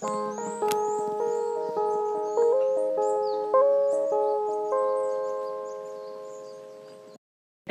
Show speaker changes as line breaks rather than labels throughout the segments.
ラ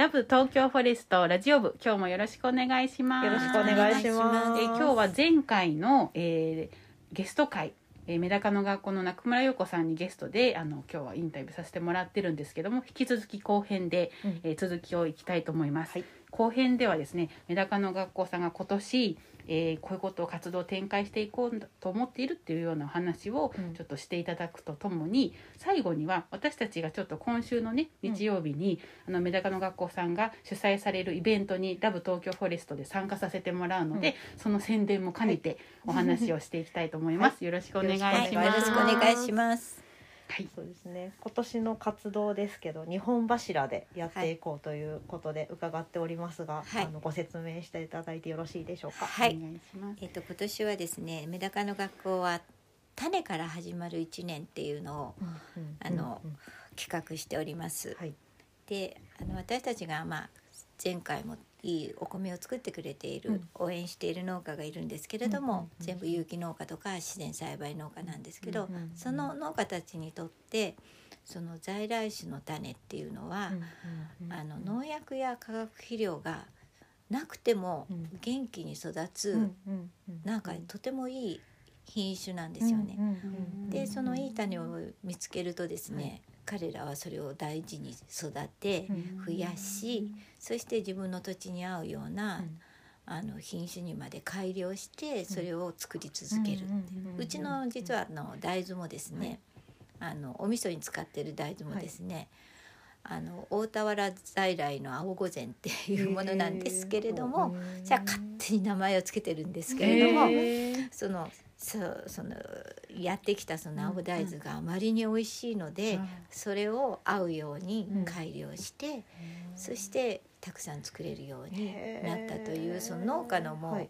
ブ東京フォレストラジオ部今日もよろしくお願いします。
よろしくお願いします
えー今日は前回の、えーゲスト会、えーメダカの学校の中村陽子さんにゲストであの今日はインタビューさせてもらってるんですけども引き続き後編で、
うん
えー続きをいきたいと思います。
はい
後編ではですねメダカの学校さんが今年、えーこういうことを活動を展開していこうと思っているっていうようなお話を
うん
ちょっとしていただくとともに、最後には私たちがちょっと今週のね
うん
日曜日に、あのメダカの学校さんが主催されるイベントにラブ東京フォレストで参加させてもらうので、その宣伝も兼ねてお話をしていきたいと思います。よろしくお願いします。
はい
よろしくお願いします。
はい。
そうですね。今年の活動ですけど日本柱でやっていこうということで伺っておりますが、
はい。
あのご説明していただいてよろしいでしょうか？
はい。
お願いします。
えっと今年はですね、メダカの学校は種から始まる一年っていうのを
うん
あの
うんうん。
企画しております。
はい。
で、あの私たちがまあ前回もいいお米を作ってくれている、
うん。
応援している農家がいるんですけれども、
うんうんうん。
全部有機農家とか自然栽培農家なんですけど、
うんうんうん。
その農家たちにとってその在来種の種っていうのは、
うんうん
あの農薬や化学肥料がなくても
うん。
元気に育つ、
うんうんうん
なんかとてもいい品種なんですよね。
うんうんうん
でそのいい種を見つけるとですね、彼らはそれを大事に育て
うん。
増やしそして自分の土地に合うような、
うん。
あの品種にまで改良してそれを作り続けるう。ちの実はあの大豆もですね、あのお味噌に使ってる大豆もですね、あの大田原在来の青御前っていうものなんですけれども、じゃあ勝手に名前をつけてるんですけれども、そのそうそのやってきたその青大豆があまりに美味しいので、
うん。
それを合うように改良して、そしてたくさん作れるようになったというその農家のもう、
はい。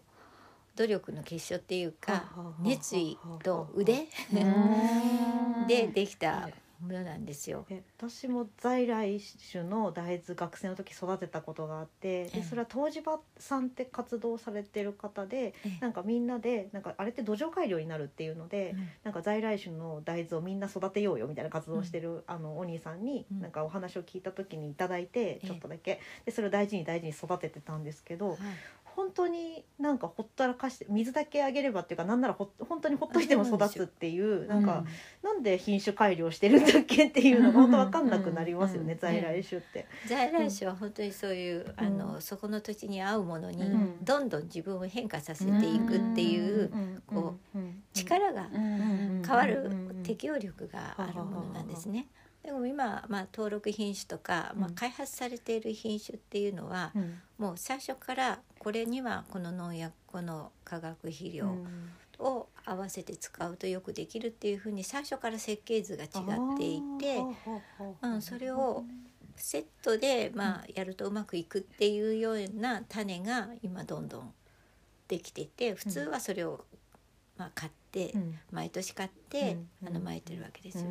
努力の結晶っていうか熱意と腕？
うん。
でできたものなんですよ。
え私も在来種の大豆学生の時育てたことがあって
ええ。
でそれは湯治場さんって活動されてる方で
ええ。
なんかみんなでなんかあれって土壌改良になるっていうので、
うん。
なんか在来種の大豆をみんな育てようよみたいな活動をしてる、あのお兄さんに
うん。
なんかお話を聞いた時にいただいて、
ええ。
ちょっとだけ。でそれを大事に大事に育ててたんですけど、
はい
本当になんかほったらかして水だけあげればっていうかなんならほ本当にほっといても育つっていうなんか、なんで品種改良してるんだっけっていうのが本当わかんなくなりますよね、
うん
在来種って。
在来種は本当にそういう、あのそこの土地に合うものに
うん。
どんどん自分を変化させていくっていうこ
う、うん
力が
うん
変わる
うん
適応力があるものなんですね。でも今、まあ、登録品種とか、まあ
うん、
開発されている品種っていうのは、
うん。
もう最初からこれにはこの農薬この化学肥料を合わせて使うとよくできるっていうふうに最初から設計図が違っていて、うん、それをセットで、まあ、やるとうまくいくっていうような種が今どんどんできてて普通はそれを、まあ、買って、毎年買って、
うん。
あの巻いてるわけですよね。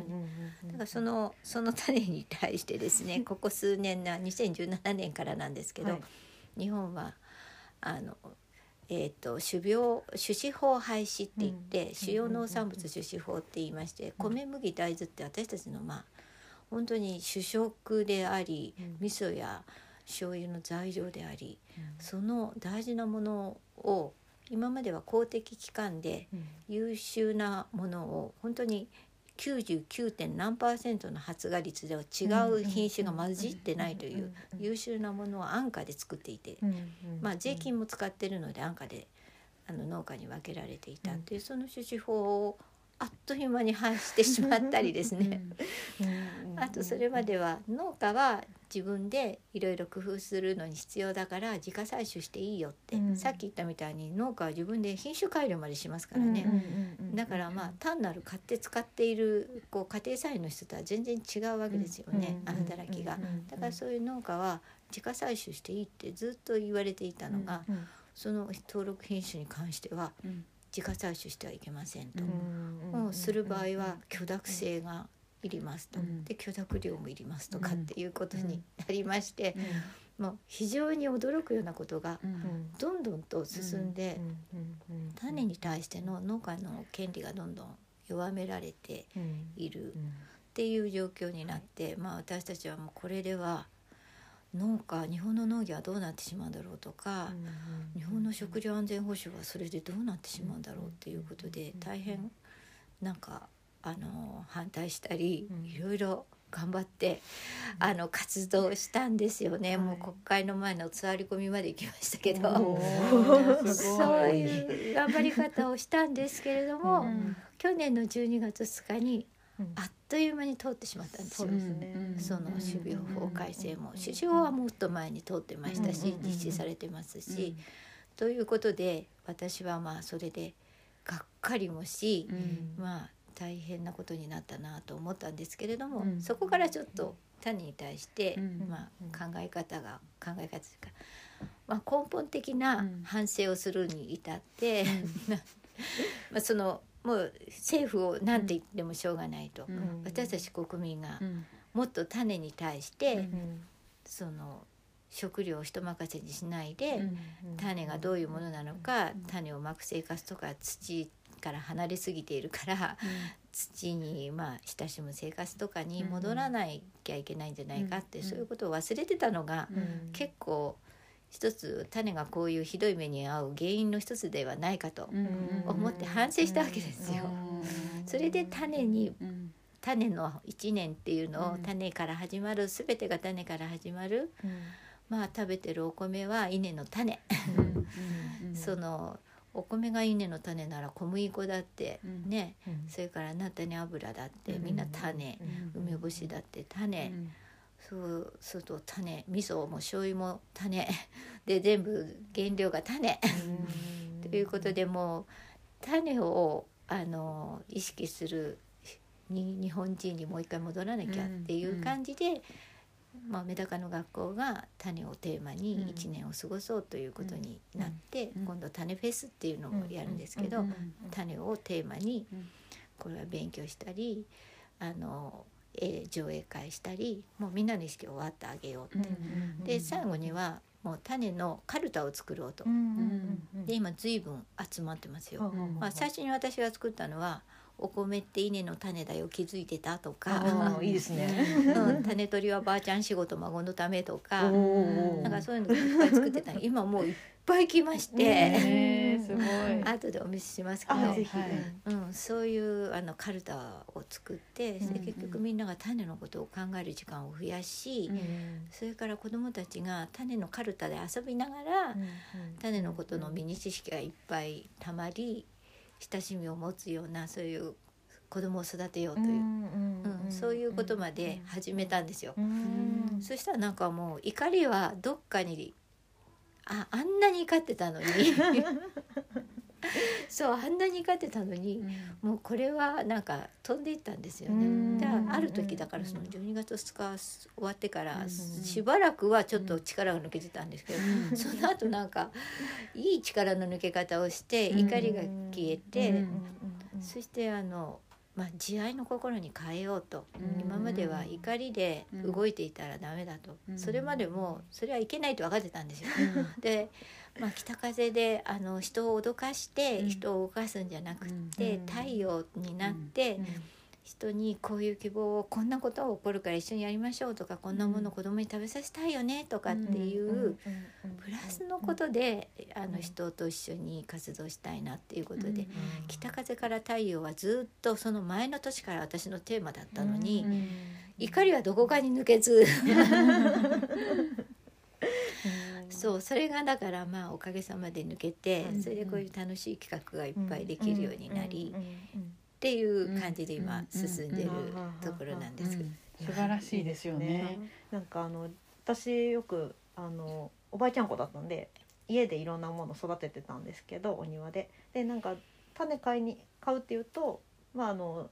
だからそ
の
のその種に対してですねここ数年な2017年からなんですけど、
はい。
日本はあの、えー、と種苗種子法廃止って言って、
うん。
主要農産物種子法って言いまして、米麦大豆って私たちのまあ本当に主食であり、
うん。
味噌や醤油の材料でありその大事なものを今までは公的機関で優秀なものを本当に 99. 点何パーセントの発芽率では違う品種が混じってないという優秀なものを安価で作っていて、まあ、税金も使ってるので安価であの農家に分けられていたっていうその種子法をあっという間に廃してしまったりですね。あとそれまでは農家は自分でいろいろ工夫するのに必要だから自家採取していいよって、
うん。
さっき言ったみたいに農家は自分で品種改良までしますからね、だからまあ単なる買って使っているこう家庭菜園の人とは全然違うわけですよね、
うん
働きが。だからそういう農家は自家採取していいってずっと言われていたのが、その登録品種に関しては
うん。
自家採取してはいけませんと。する場合は許諾性がいりますと、
うん。
で許諾料もいりますとかっていうことになりまして、もう非常に驚くようなことが
うん。
どんどんと進んで、
うん。うん。うん。
種に対しての農家の権利がどんどん弱められて
うん。
いるっ
うん。
ていう状況になって、まあ私たちはもうこれでは農家日本の農業はどうなってしまうんだろうとか、日本の食料安全保障はそれでどうなってしまうんだろうっていうことで大変なんかあの反対したり
うん。
いろいろ頑張ってあの活動したんですよね、
はい。
もう国会の前の座り込みまで行きましたけど、そういう頑張り方をしたんですけれども、
うん。
去年の12月2日に
うん。
あっという間に通ってしまったんですよ。
そ
の種苗法改正も
うん
首相はもっと前に通ってましたし
うん。
実施されてますし。ということで私はまあそれでがっかりもし
うん。
まあ大変なことになったなと思ったんですけれども
うん。
そこからちょっと種に対して
うん。
まあ考え方が考え方というかまあ根本的な反省をするに至って まあそのもう政府を何て言ってもしょうがないと。
うん。
私たち国民が
うん。
もっと種に対して、
うん。
その食料を人任せにしないで、
うん。
種がどういうものなのか、種をまく生活とか土から離れすぎているから土にまあ親しむ生活とかに戻らなきゃいけないんじゃないかって、
うん。
そういうことを忘れてたのが、
うん。
結構一つ種がこういうひどい目に遭う原因の一つではないかと
うん。
思って反省したわけですよ。それで種に
うん。
種の1年っていうのを
うん。
種から始まる全てが種から始まるまあ食べてるお米は稲の種、
うん。うん。
そのお米が稲の種なら小麦粉だって
うん。
ね、それから菜種油だってみんな種、梅干しだって種、
うん。
そうすると種。味噌も醤油も種。で全部原料が種。ということでもう種をあの意識するに日本人にもう一回戻らなきゃっていう感じで、まあ、メダカの学校が種をテーマに1年を過ごそうということになって、
うん。
今度種フェスっていうのをやるんですけど、
うん
種をテーマに
うん。
これは勉強したりあの、えー上映会したりもうみんなの意識をわってあげようって。で最後にはもう種のカルタを作ろうと。で今随分集まってますよ。まあ、最初に私が作ったのは「お米って稲の種だよ気づいてた?」とか。
いいですね。
「うん、種取りはばあちゃん仕事孫のため」とか。なんかそういうのいっぱい作ってた。今もういっぱい来まして、
すごい。
後でお見せしますけど、うん、そういうあのカルタを作って、結局みんなが種のことを考える時間を増やし、
うん
それから子どもたちが種のカルタで遊びながら、種のことのミニ知識がいっぱいたまり親しみを持つようなそういう子供を育てようという、うんそういうことまで始めたんですよ。
ん。
そしたらなんかもう怒りはどっかにああんなに怒ってたのに そうあんなに怒ってたのに、もうこれはなんか飛んでいったんですよ
うん。
ね。である時だからその12月2日終わってから
うん。
しばらくはちょっと力が抜けてたんですけど、
うん。
その後なんか いい力の抜け方をして
うん。
怒りが消えて、
うん。
そしてあの、まあ、慈愛の心に変えようと、
うん。
今までは怒りで動いていたらダメだと、
うん。
それまでもそれはいけないと分かってたんですよ。で、まあ、北風であの人を脅かして
うん。
人を動かすんじゃなくって、
うん
太陽になって、人にこういう希望をこんなことが起こるから一緒にやりましょうとかこんなもの子供に食べさせたいよねとかっていう、プラスのことで、あの人と一緒に活動したいなっていうことで、北風から太陽はずっとその前の年から私のテーマだったのに、怒りはどこかに抜けず そうそれがだからまあおかげさまで抜けて、
うん
それでこういう楽しい企画がいっぱいできるようになり、っていう感じで今
うん
進んでるところなんですけど。
素晴らしいですよね。
なんかあの私よくあのおばあちゃん子だったんで家でいろんなもの育ててたんですけどお庭で。でなんか種買いに買うっていうとまああの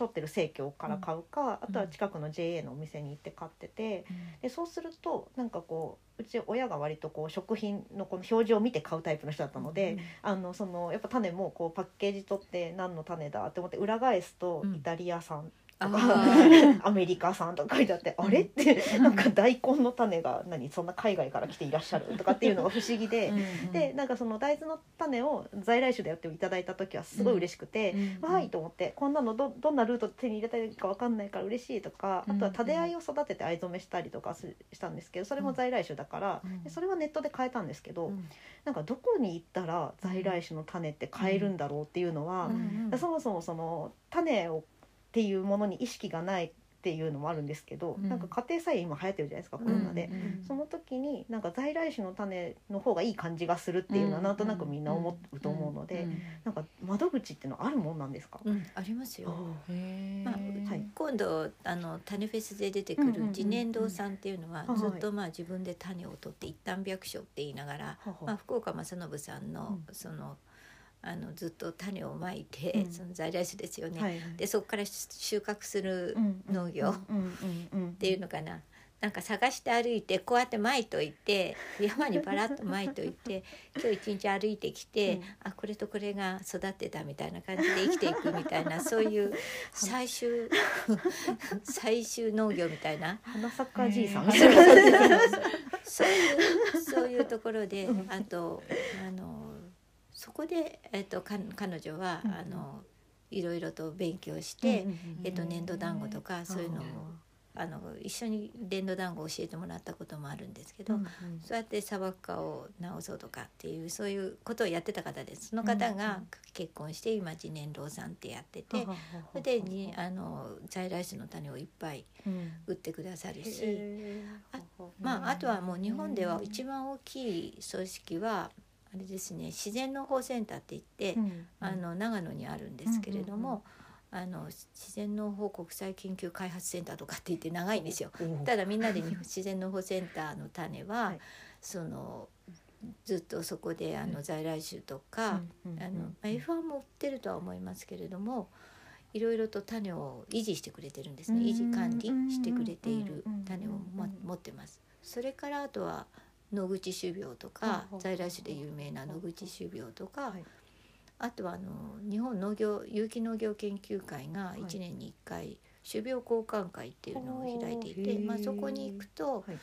取ってる生協から買うか、あとは近くの JA のお店に行って買っててでそうするとなんかこううち親が割とこう食品のこの表示を見て買うタイプの人だったので、あのそのやっぱ種もこうパッケージ取って何の種だって思って裏返すと
うん。
イタリア産とか
あ
アメリカ産とか書いてあってあれ？ってなんか大根の種が何そんな海外から来ていらっしゃるとかっていうのが不思議で。でなんかその大豆の種を在来種でやっていただいた時はすごい嬉しくて、わーいと思ってこんなのどどんなルートで手に入れたらいいか分かんないから嬉しいとかあとはタデアイを育てて藍染めしたりとかすしたんですけどそれも在来種だから、それはネットで買えたんですけど、なんかどこに行ったら在来種の種って買えるんだろうっていうのは、そもそもその種をっていうものに意識がないっていうのもあるんですけど、
うん。
なんか家庭菜園今流行ってるじゃないですかコロナで。その時になんか在来種の種の方がいい感じがするっていうのはなんとなくみんな思うと思うので、なんか窓口っていうのはあるもんなんですか？
うん、ありますよ。まあ
はい。
今度あの種フェスで出てくる
うんうんうんうん。
自然堂さんっていうのは
はい
ずっとまあ自分で種を取って一旦百姓って言いながら、
はは
まあ、福岡正信さんの
うん。
そのあのずっと種をまいて、
うん。
その在来種ですよね。
はい
でそこから収穫する
うん
農業。っていうのかな。なんか探して歩いてこうやってまいといて 山にバラッとまいといて今日一日歩いてきて、
うん。
あこれとこれが育ってたみたいな感じで生きていくみたいな そういう最終 最終農業みたいな。
花じいさん。
そういうそういうところで
うん。
あとあのそこで、えっと、か彼女は、
うん
あのいろいろと勉強して、えっと、粘土団子とかそういうのをあの一緒に粘土団子を教えてもらったこともあるんですけど、そうやって砂漠化を直そうとかっていうそういうことをやってた方ですその方が
うんうん
結婚して今自年老さんってやってて、それでにあの在来種の種をいっぱい売ってくださるし、あまあ、あとはもう日本では一番大きい組織はあれですね自然農法センターって言って、あの長野にあるんですけれども、あの自然農法国際研究開発センターとかって言って長いんですよ。ただみんなで日本 自然農法センターの種は、
はい。
そのずっとそこであの在来種とか、あのまあ F1 も売ってるとは思いますけれどもいろいろと種を維持してくれてるんですね。
うん
維持管理してくれている
うんうん
種を持ってます。それからあとは野口種苗とか在来種で有名な野口種苗とか、
はい。
あとはあの日本農業有機農業研究会が
い。
1年に1回種苗交換会っていうのを開いていて、まあ、そこに行くと、
はい。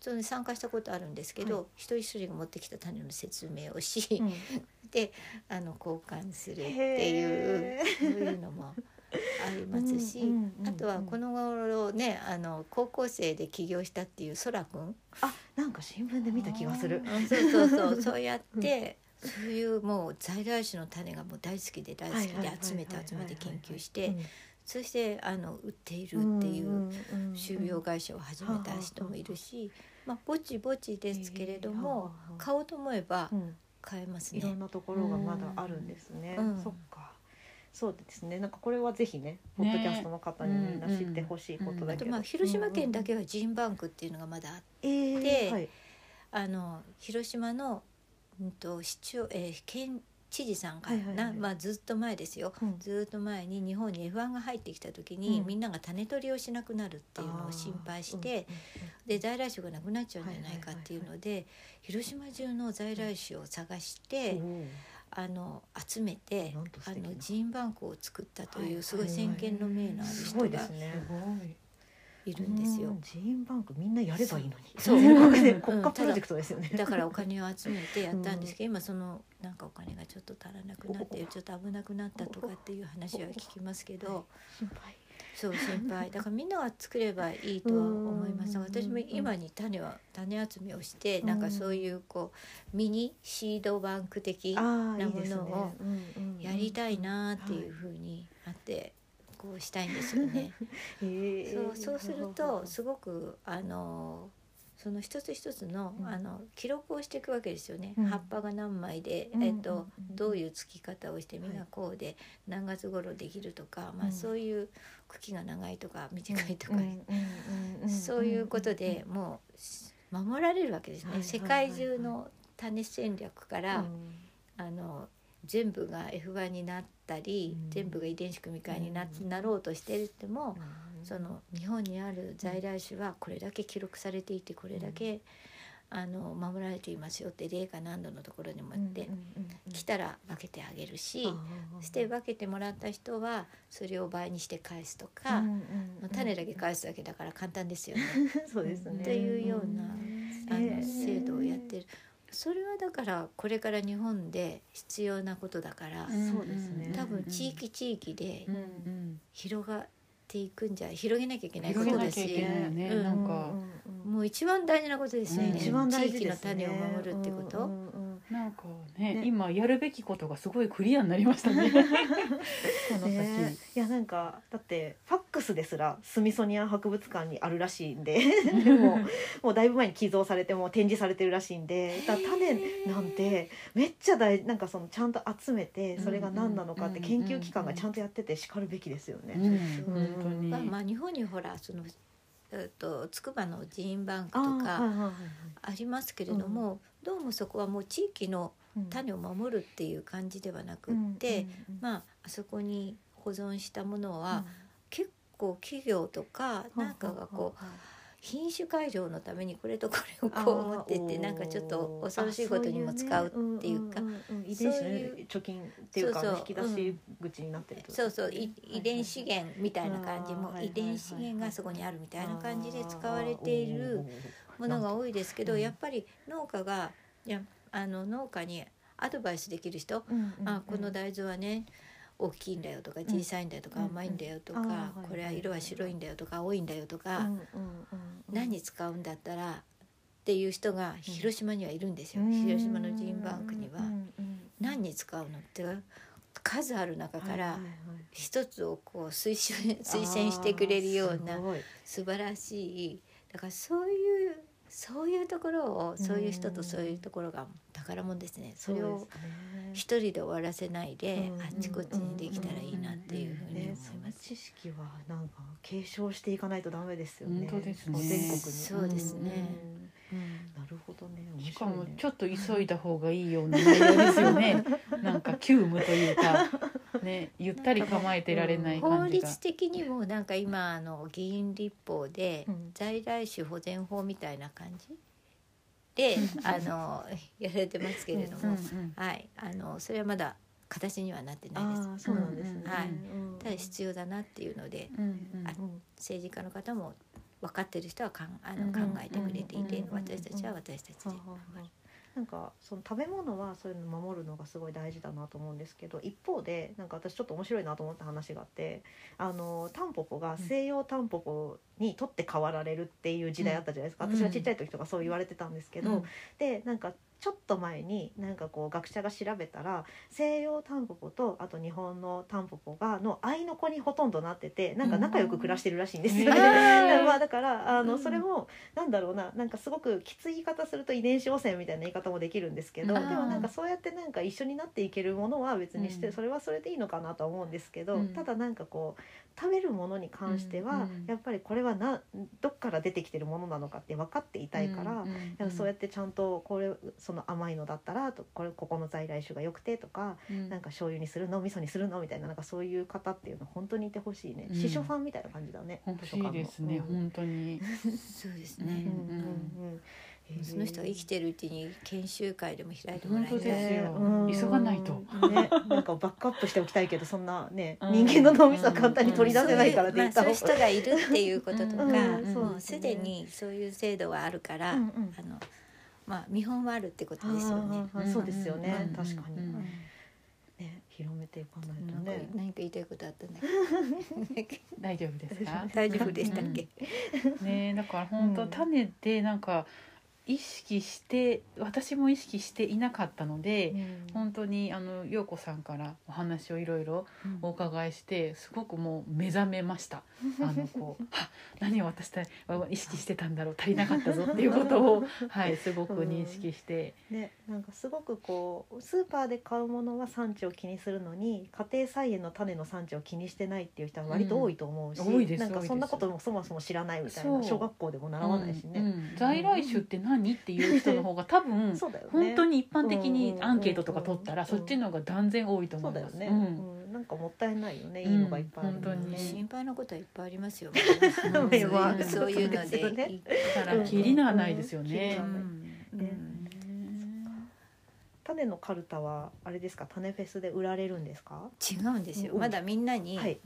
それに参加したことあるんですけど、
はい。
一人一人が持ってきた種の説明をし、であの交換するっていうそういうのも ありますし、あとはこの頃ねあの高校生で起業したっていうそらくん
あなんか新聞で見た気がする。
うんそうそうそう そうやって、そういうもう在来種の種がもう大好きで大好きで集めて集めて研究してそしてあの売っているっていう種苗会社を始めた人もいるし、まあ、ぼちぼちですけれども買おうと思えば
うん。
買えます
いろん
ね。
なところがまだあるんですね。
うん。
そっか。そうですね。なんかこれはぜひね、ポッドキャストの方にみんな知ってほしいことだけど。
あとまあ広島県だけはジンバンクっていうのがまだあって
えー
で
はい。
あの広島の、うん、と市長、えー県知事さんがな、まあ、ずっと前ですよ。
うん。
ずっと前に日本に F1 が入ってきた時に、
うん。
みんなが種取りをしなくなるっていうのを心配して、で在来種がなくなっちゃうんじゃないかっていうので、広島中の在来種を探して、
うん
あの集めてあのジーンバンクを作ったと
はい。
いうすごい先見の明のある
す
人が
ごい
るんですよ。
う。ジーンバンクみんなやればいいのに。
そう。
国家プロジェクトですよね。
だからお金を集めてやったんですけど、今そのなんかお金がちょっと足らなくなってちょっと危なくなったとかっていう話は聞きますけど。
心配。
そう心配 だからみんなが作ればいいとは思います。
うん
私も今に種は種集めをしてなんかそういうこうミニシードバンク的ないものを。やりたいなっていうふうにあってこうしたいんですよね。そうそうするとすごくあのその一つ一つの,、
うん。
あの記録をしていくわけですよね、
うん。
葉っぱが何枚で、
うん。
えっとどういうつき方をして
はい
実がこうで何月頃できるとか、まあ、
うん
そういう茎が長いとか短いとか、そういうことでもう守られるわけですね、
はい
世界中の種戦略から、
うん。
あの全部が F1 になったり、
うん。
全部が遺伝子組み換えにな,、
うん。
なろうとしていても、
うん
その日本にある在来種はこれだけ記録されていてこれだけ、あの守られていますよって霊か何度のところにもあって、来たら分けてあげるし、そして分けてもらった人はそれを倍にして返すとか、まあ種だけ返すだけだから簡単ですよね。
そうですね。
っていうようなあの
えー。
制度をやってる。それはだからこれから日本で必要なことだから、
そうですね
多分地域地域で広がっていくんじゃ広げなきゃいけないことだし
ね。
うん
なんか。
もう一番大事なことですよね、
うん。
一番大事
地域の種を守るってこと、
うんうんうん
なんかね
ね。
今やるべきことがすごいクリアになりましたね。この先、
ね。いやなんかだってファックスですらスミソニアン博物館にあるらしいんで。もうもうだいぶ前に寄贈されてもう展示されてるらしいんで。だ種なんてめっちゃ大なんかそのちゃんと集めてそれが何なのかって研究機関がちゃんとやっててしかるべきですよね。
うん。本当に、
まあ、まあ日本にほらその、えっと筑波のジーンバンクとかありますけれども、どうもそこはもう地域の
うん。
種を守るっていう感じではなくって、まああそこに保存したものは、結構企業とかなんかがこう品種改良のためにこれとこれをこう持ってってなんかちょっと恐ろしいことにも使うっていうか
遺伝子貯金っていうか引き出し口になってる
そうそう遺伝資源みたいな感じも遺伝資源がそこにあるみたいな感じで使われているものが多いですけどやっぱり農家がいやあの農家にアドバイスできる人あこの大豆はね大きいんだよとか小さいんだよとか
うん。
甘いんだよとか
はい
これは色は白いんだよとか青いんだよと
うん
か何に使うんだったらっていう人が広島にはいるんですよ。
うん。
広島のジーンバンクには。何に使うのって数ある中から一つをこう推薦推薦してくれるような素晴らしいだからそうそういうところをそういう人とそういうところが宝物ですね。それを一人で終わらせないで
うん。
あっちこっちにできたらいいなっていうふうに思い
ね、
ます。
知識はなん。か継承していかないとダメですよね。
本当ですね
全国に。
そうですね
うん。
うん。
なるほどね。面
しかもちょっと急いだ方がいいような内容ですよねなん。か急務というかねゆったり構えてられない
法
感じが。
律的にもなんか今あの議員立法で
うん。
在来種保全法みたいな感じ？であの やられてますけれども、
うんうん
はい。あのそれはまだ形にはなってないです。
そうなんですね。
はい。
うん
ただ必要だなっていうので
うんうん
政治家の方も分かってる人はかんあの
うん
考えてくれていて
うん
私たちは私たちで
なんかその食べ物はそういうの守るのがすごい大事だなと思うんですけど一方でなんか私ちょっと面白いなと思った話があってあのタンポポが西洋タンポポに取って代わられるっていう時代あったじゃないですか、
うん。
私はちっちゃい時とかそう言われてたんですけど、
うん。
でなんかちょっと前になんかこう学者が調べたら西洋タンポポとあと日本のタンポポがの愛の子にほとんどなっててなんか仲良く暮らしてるらしいんですよ。ね。
うん
だからまあだからあの、
うん。
それもなんだろうななんかすごくきつい言い方すると遺伝子汚染みたいな言い方もできるんですけど、
うん
でもなんかそうやってなんか一緒になっていけるものは別にして、
うん。
それはそれでいいのかなとは思うんですけど、
うん。
ただなんかこう食べるものに関しては、やっぱりこれはなどっから出てきてるものなのかって分かっていたいから。そうやってちゃんとこれその甘いのだったらとこれここの在来種が良くてとか、
うん。
なんか醤油にするの味噌にするのみたいななんかそういう方っていうの本当にいてほしいね、
うん。
司書ファンみたいな感じだね
欲しいですね、
うん。
本当に。
そうですね、
うんうんうん
その人が生きてるうちに研修会でも開いてもらいたい
急がないと。
ね、なんかバックアップしておきたいけどそんなね、
うん
人間の脳みそは簡単に取り出せないからって
まあ、
言った
そういう人がいるっていうこととか、もうすでにそういう制度はあるから、あのまあ見本はあるってことですよね。
そうですよね、
うん
確かに、
うん。
ね広めていかないとね、
何か言いたいことあったんだっけ
大丈夫ですか？
大丈夫でしたっけ、
ねだから本当
うん。
種でなんか意識して私も意識していなかったので、本当にあの陽子さんからお話をいろいろお伺いしてすごくもう目覚めました。あのこうは何を私たは意識してたんだろう足りなかったぞっていうことを はいすごく認識して、
ね、なんかすごくこうスーパーで買うものは産地を気にするのに家庭菜園の種の産地を気にしてないっていう人は割と多いと思うし、
うん。多いです
なんかそんなこともそもそも知らないみたいな小学校でも習わないしね。
うんうん。在来種って何っていう人の方が 多分
そうだよね。
本当に一般的にアンケートとか取ったら
うん。
そっちの方が断然多いと思います。
そうだよね、
うん。
うん。なんかもったいないよねいいのがいっぱいあるの
うん本当に。
心配なことはいっぱいありますよ。
うん。
そういう
まあ
そういうの
で
だからキリがないですよね。
うん。
ね。種のカルタはあれですか？種フェスで売られるんですか？
違うんですよ、
うん。
まだみんなに
はい。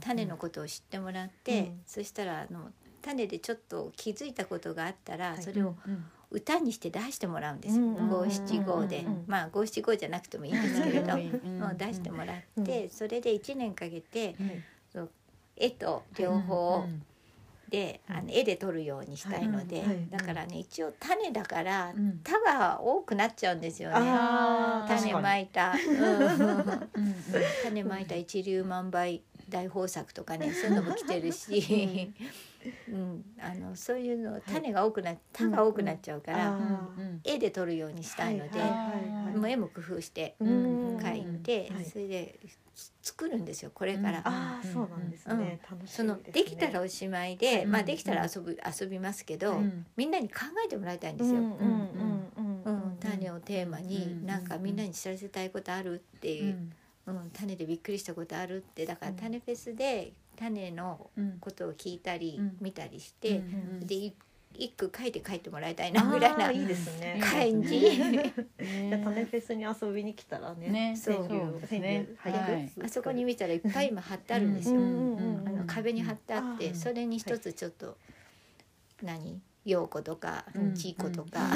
種のことを知ってもらって、
うん。
そしたらあの種でちょっと気づいたことがあったら、
はい。
それを歌にして出してもらうんです五七五で、
うん
まあ五七五じゃなくてもいいんですけれど、
うん
もう出してもらって、それで1年かけて
うん。
絵と両方
うん
で、あの絵で撮るようにしたいので、だからね一応種だから
うん「
田」が多くなっちゃうんですよね。種まいた、種まいた一粒万倍大豊作とかねそういうのも来てるし、うん、あのそういうの種が多くな「田」が多くなっちゃうから、
あ
うん。
絵で撮るようにしたいので、
はいはい。はい
もう絵も工夫して
うん
描いて、
はい。
それで作るんですよこれから。
ああそうなんですね。楽しい
その
ですね。
できたらおしまいで、
うん
まあできたら遊ぶ遊びますけど、
うん。
みんなに考えてもらいたいんですよ。
うんうんうん。うん。
うん、種をテーマに、
うん
なんかみんなに知らせたいことあるっていう、うん。種でびっくりしたことあるってだから
うん。
種フェスで種の
うん。
ことを聞いたり、
うん。
見たりして、
うん
でい一句書いて帰ってもらいたいなぐらいな
あー いいですね。
感じ。
じゃあ種フェスに遊びに来たらね。
ね
そう
そう。ですね。
あそこに見たらいっぱい今貼ってあるんですよ。
うんうんうん
あの壁に貼ってあって、
うん。
それに一つちょっと、何？陽子とか
うん。
ちい子とか、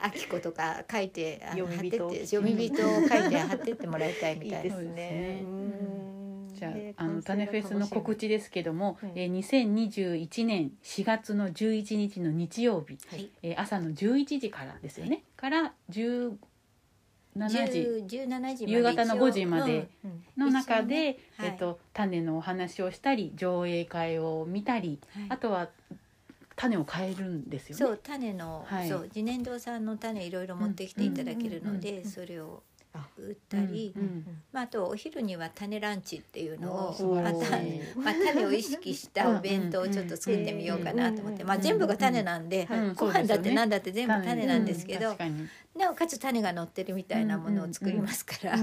あき子とか書いてあの貼って
読み人。
って読み人を書いて貼ってってもらいたいみたいな。
いいですね。
そうですね。
うん
じゃあ
えー
あの種フェスの告知ですけども、
うん
えー、2021年4月の11日の日曜日、
はい。
えー朝の11時からですよね、から17時。
10 17時まで
夕方の5時まで
うん。
の中で、
一緒にね。はい。
えっと種のお話をしたり上映会を見たり、
はい。
あとは種を変えるんですよね。
そう種の、
はい。
そう自然堂さんの種いろいろ持ってきていただけるので、
うん
それを
あ
売ったり、
うんうん。
まあ、あとお昼には種ランチっていうのをまた、まあ、種を意識したお弁当を ちょっと作ってみようかなと思って、
うん
まあ、全部が種なんで、
うん
ご飯だって何だって全部種なんですけど、
確かに
なおかつ種が乗ってるみたいなものを作りますから、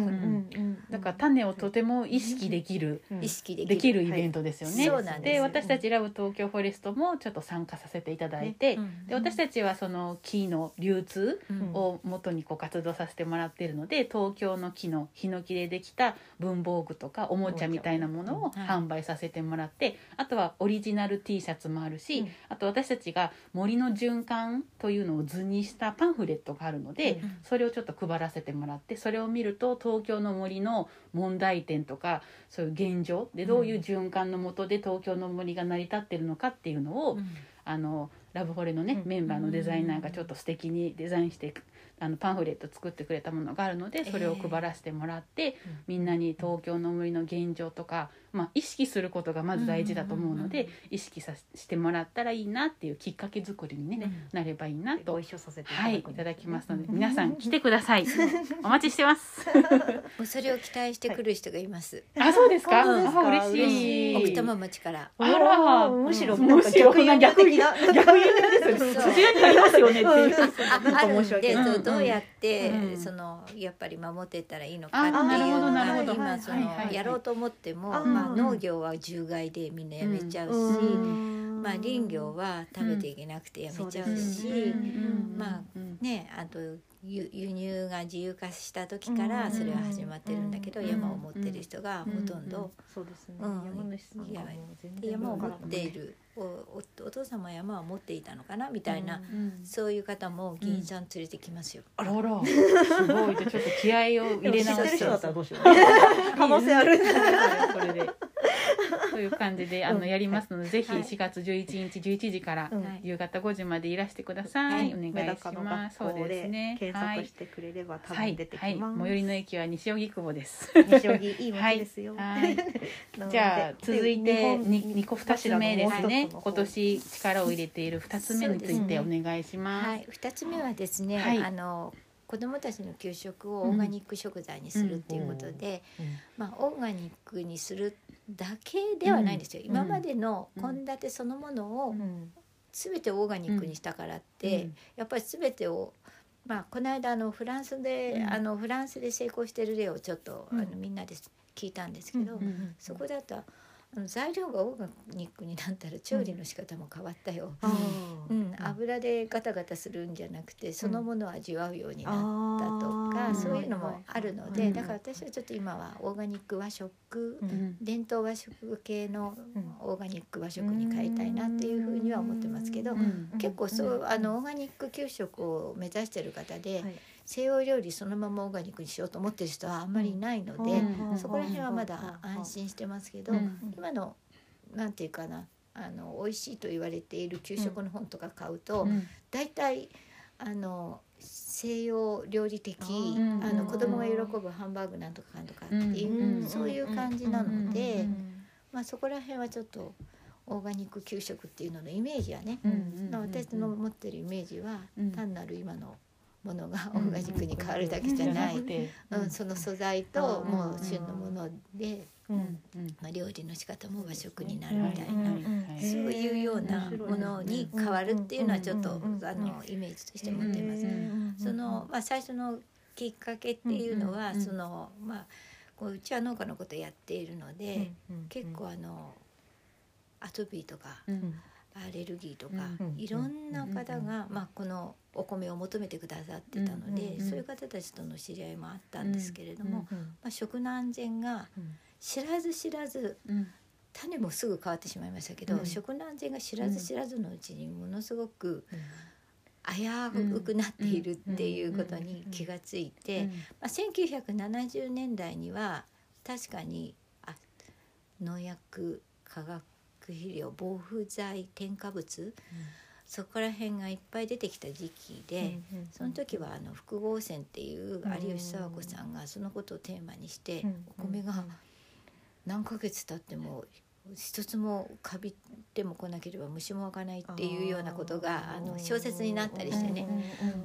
だから種をとても意識できる、
うん。
意識できる。
できるイベントですよね。
で
私たちラブ東京フォレストもちょっと参加させていただいて、
うん
で私たちはその木の流通
うん。
を元にこう活動させてもらっているので東京の木のヒノキでできた文房具とかおもちゃみたいなものを
はい。
販売させてもらってあとはオリジナル T シャツもあるし、
うん。
あと私たちが森の循環というのを図にしたパンフレットがあるので、
うん
それをちょっと配らせてもらってそれを見ると東京の森の問題点とかそういう現状でどういう循環のもとで東京の森が成り立ってるのかっていうのを、
うん。
あのラブホレのね、
うん。
メンバーのデザイナーがちょっと素敵にデザインしてあのパンフレット作ってくれたものがあるのでそれを配らせてもらって、みんなに東京の森の現状とか、まあ、意識することがまず大事だと思うので、
うん
意識さしてもらったらいいなっていうきっかけ作りに、ねなればいいなと
ご。一緒させていた
はい、いただきますので
うん
皆さん来てください。お待ちしてます。
もうそれを期待してくる人がいます、
あ、そうですか？
ですか？
あ、嬉しい。
奥多摩町から
あら
むしろ
うん
なんか逆輸入
逆輸逆輸入ですよね。
そう
そちらにありますよねっていう。
あ
なんか
あるんで、
申し訳な
どうやって、
うん
そのやっぱり守っていったらいいのかっていうのが
どなるほど
今その、
はいはいはい
やろうと思っても、
あー
まあ、農業は獣害でみんなやめちゃうし、
うん。
まあ、林業は食べていけなくてやめちゃうし、まあ
うん。
ねあと輸輸入が自由化した時からそれは始まってるんだけど、
うん。
山を持ってる人がほとんど、
そうですね。
うん。
山
を持っているおおお父様は山を持っていたのかなみたいな、
うん
そういう方も議員さん連れてきますよ。
あらら、すごい。じゃあちょっと気合を入れ
でも知ってる
直して
人だったらどうしよう。可能性ある。
これで。という感じであのやりますので、ぜひ
はい。
4月11日11時から夕方5時までいらしてくださ
はい。
い。お願いします。そう
で
ですね。
検
はい。
索してくれれば多
はい
分出てき
はい。
ます
最寄りの駅は西荻窪です。
西荻いい街ですよ。
じゃあ続いて二個二つ目ですね。今年力を入れている二つ目についてお願いします。
はい、二つ目はですね、
はい。
あの子どもたちの給食をオーガニック食材にするっていうことで、
うん。
まあ、オーガニックにするだけではないんですよ、
うん。
今までの
うん
献立そのものを
うん。
全てオーガニックにしたからって、
うん。
やっぱり全てを、まあ、この間あのフランスで、
うん。
あのフランスで成功してる例をちょっと、
うん。
あのみんなで聞いたんですけど、
うん。
そこだとあの材料がオーガニックになったら調理の仕方も変わったよ。
あー。
うん、油でガタガタするんじゃなくてそのものを味わうようになったとか、
あー。
そういうのもあるので、
うん
だから私はちょっと今はオーガニック和食、
うん。
伝統和食系の
うん。
オーガニック和食に変えたいなっていうふうには思ってますけど、
うん。
結構そう、
うん。
あのオーガニック給食を目指してる方で、
はい
西洋料理そのままオーガニックにしようと思ってる人はあんまりいないので、
うん
そこら辺はまだ安心してますけど、
うん。
今のなんていうかなあの美味しいと言われている給食の本とか買うと、
うん。
大体あの西洋料理的
ー
あの子供が喜ぶハンバーグなんとかかんとかっていう、
うん
そういう感じなので、
うん
まあ、そこら辺はちょっとオーガニック給食っていうののイメージはね、私の持ってるイメージは、
うん。
単なる今のものがオーガニックに変わるだけじゃない、うん。その素材と
うん。
もう旬のもので、
うん。
うん。
まあ、料理の仕方も和食になるみたいな。そういうようなものに変わるっていうのはちょっと
うん。
あのイメージとして持ってます。
うん。
そのまあ最初のきっかけっていうのは
うん。
そのまあこううちは農家のことやっているので結構あのアトピーとか
うん
アレルギーとか
うん
いろんな方がまあこのお米を求めてくださってたの
うん
で
うん。
そういう方たちとの知り合いもあったんですけれども
うん
まあ食の安全が知らず知らず
うん。
種もすぐ変わってしまいましたけど、
うん。
食の安全が知らず知らずのうちにものすごく危うくなっているっていうことに気がついて、まあ、1970年代には確かにあ農薬化学肥料防腐剤添加物そこら辺がいっぱい出てきた時期で、その時はあの複合泉っていう有吉佐和子さんがそのことをテーマにして、お米が何ヶ月経っても一つもカビても来なければ虫も湧かないっていうようなことがあの小説になったりしてね。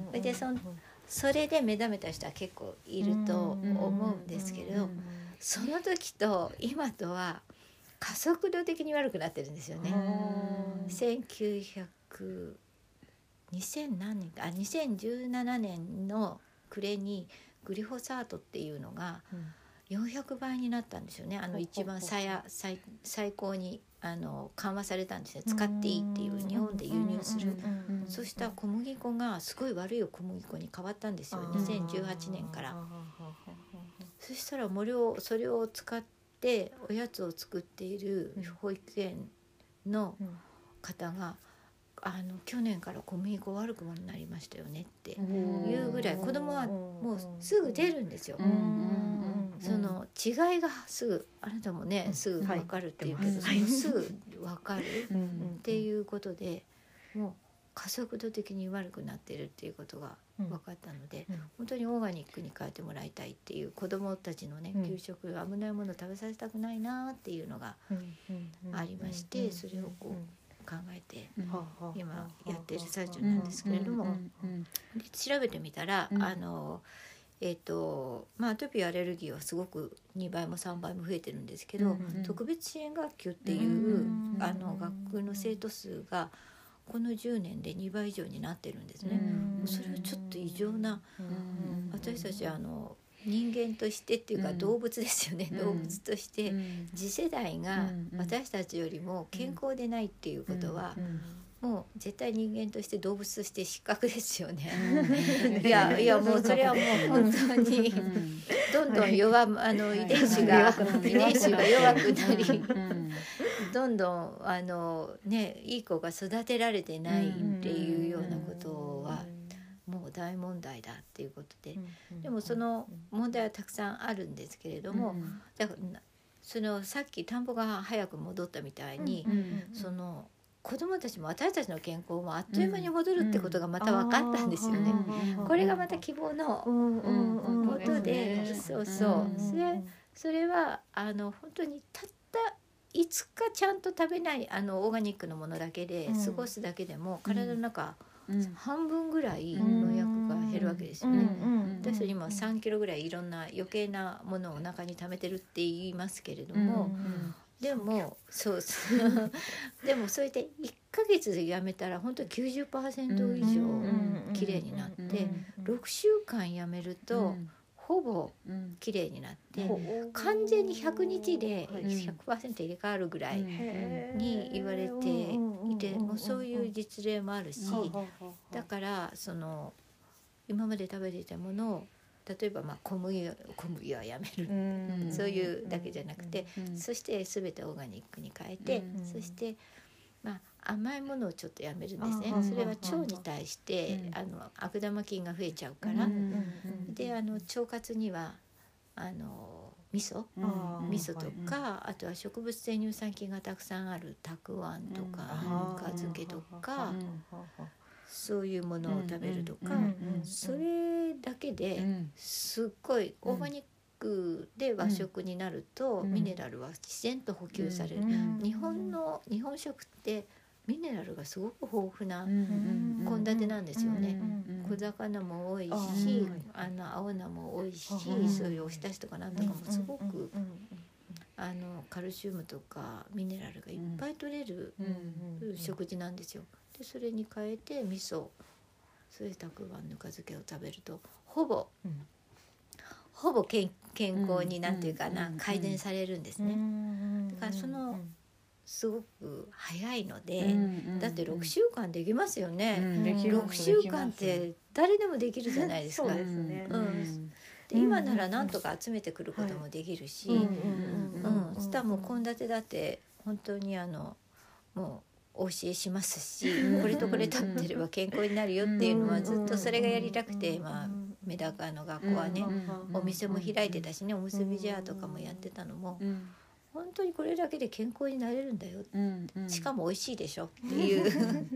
それでそんそれで目覚めた人は結構いると思うんですけれどその時と今とは加速度的に悪くなってるんですよね。1900 2000何年かあ2017年の暮れにグリホサートっていうのが400倍になったんですよね。あの一番最最最高にあの緩和されたんですね使っていいっていう日本で輸入する。そしたら小麦粉がすごい悪い小麦粉に変わったんですよ。2018年から。そしたらそれをそれを使っておやつを作っている保育園の方があの去年から小麦粉悪くなりましたよねっていうぐらい子供はもうすぐ出るんですよ。その違いがすぐあなたもねすぐ分かるっていうけど、
はい。
すぐ分かるっていうことでもう加速度的に悪くなってるっていうことが分かったので、本当にオーガニックに変えてもらいたいっていう子どもたちのね、給食危ないもの食べさせたくないなっていうのがありましてそれをこう考えて今やってる最中なんですけれども、で調べてみたら、あのえーとまあ、アトピーアレルギーはすごく2倍も3倍も増えてるん。ですけど、特別支援学級っていう、あの学区の生徒数がこの10年で2倍以上になってるんですね。それはちょっと異常な、私たちあの人間としてっていうか動物ですよね、動物として次世代が私たちよりも健康でないっていうことは、もう絶対人間として動物として失格ですよね。いやいやもうそれはもう本当にどんどん弱あの遺伝子が遺伝子が弱くなりどんどんあのねいい子が育てられてないっていうようなことはもう大問題だっていうことででもその問題はたくさんあるんですけれどもだからそのさっき田んぼが早く戻ったみたいにその子どもたちも私たちの健康もあっという間に戻るってことがまた分かったんですよね。これがまた希望のことで、そうそう。それそれはあの本当にたった5日ちゃんと食べないあのオーガニックのものだけで過ごすだけでも、体の中、半分ぐらい農薬が減るわけですよね。私今3キロぐらいいろんな余計なものをお腹に溜めてるって言いますけれども、でもそうそう。でもそれで1ヶ月でやめたら本当に90%以上きれいになって6週間やめるとほぼ
うん。
綺麗になって、
う。ん
完全に100日で
はい。
100%入れ替わるぐらいに言われていて、もうそういう実例もあるし、だからその今まで食べていたものを例えばまあ小麦小麦はやめる、
ん。
そういうだけじゃなくて、
うん
そして全てオーガニックに変えて、
うん
そして、まあ、甘いものをちょっとやめるんですね。それは腸に対して、
うん。
あの悪玉菌が増えちゃうから、
うん
であの腸活にはあの味噌？味噌とか、あとは植物性乳酸菌がたくさんあるたくあんとか、
うん。
ぬか漬けとか、
うん。
そういうものを食べるとか、それだけで
うん。
すっごいオーガニックで和食になると、
うん。
ミネラルは自然と補給される、
うん。
日本の日本食ってミネラルがすごく豊富な
うん
献立なんですよね。
うん
小魚も多いし、
あ
あの青菜も多いし、
うん
そういうおひたしとかなんとかもすごく、あのカルシウムとかミネラルがいっぱい取れる
うん
食事なんですよ。でそれに変えて味噌それでたくあんぬか漬けを食べるとほぼ、
うん。
ほぼ健健康に
うん
なんていうかな、
うん
改善されるんですね。だからそのすごく早いので、
うん
だって6週間できますよね。
うん。でき
6
ます
週間って誰でもできるじゃないですか。
で
今ならなんとか集めてくることもできるし、
うん
うんそしたらもう献立だって本当にあのもうお教えしますし、
うん。
これとこれ食べてれば健康になるよっていうのはずっとそれがやりたくて、まあ
うん
メダカの学校はね、
うん。
お店も開いてたしねおむすびジャーとかもやってたのも
うん
本当にこれだけで健康になれるんだよ、
うんうん。
しかも美味しいでしょっていう。
うん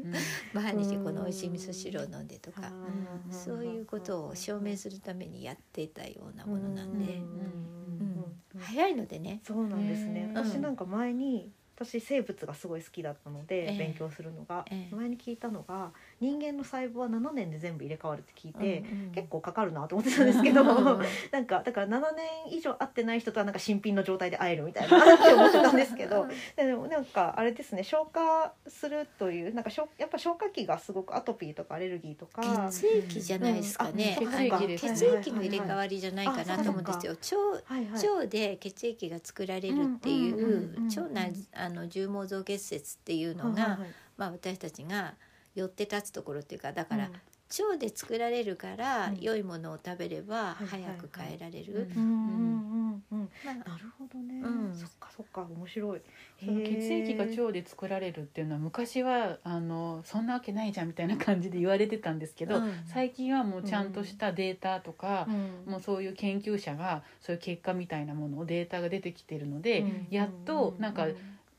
毎日この美味しい味噌汁を飲んでとか、
うん
そういうことを証明するためにやっていたようなものなんで、早いのでね。
そうなんですね。私なんか前に私生物がすごい好きだったので
ええ。
勉強するのが。
ええ。
前に聞いたのが人間の細胞は7年で全部入れ替わるって聞いて
うんうん。
結構かかるなと思ってたんですけど
うん
なんかだから7年以上会ってない人とはなんか新品の状態で会えるみたいなって 思ってたんですけどでもなんかあれですね消化するというなんかしょやっぱ消化器がすごくアトピーとかアレルギーとか。
血液じゃないですかね。
うん。あ
血液
の入れ替わりじゃないかなと思うんですよ。腸
はいはい。
腸で血液が作られるってい
う
腸内あの重毛増結節っていうのが
はいはいはい。
まあ私たちが寄って立つところっていうかだから
うん。
腸で作られるから
うん。
良いものを食べれば早く変えられる。
うん。うん。うん。うん。
まあ
なるほどね、
うん。
そっかそっか面白い。
その血液が腸で作られるっていうのは昔はあのそんなわけないじゃんみたいな感じで言われてたんですけど、
うん。
最近はもうちゃんとしたデータとか、
うん。
もうそういう研究者がそういう結果みたいなものをデータが出てきてるので、
うん。
やっとなんか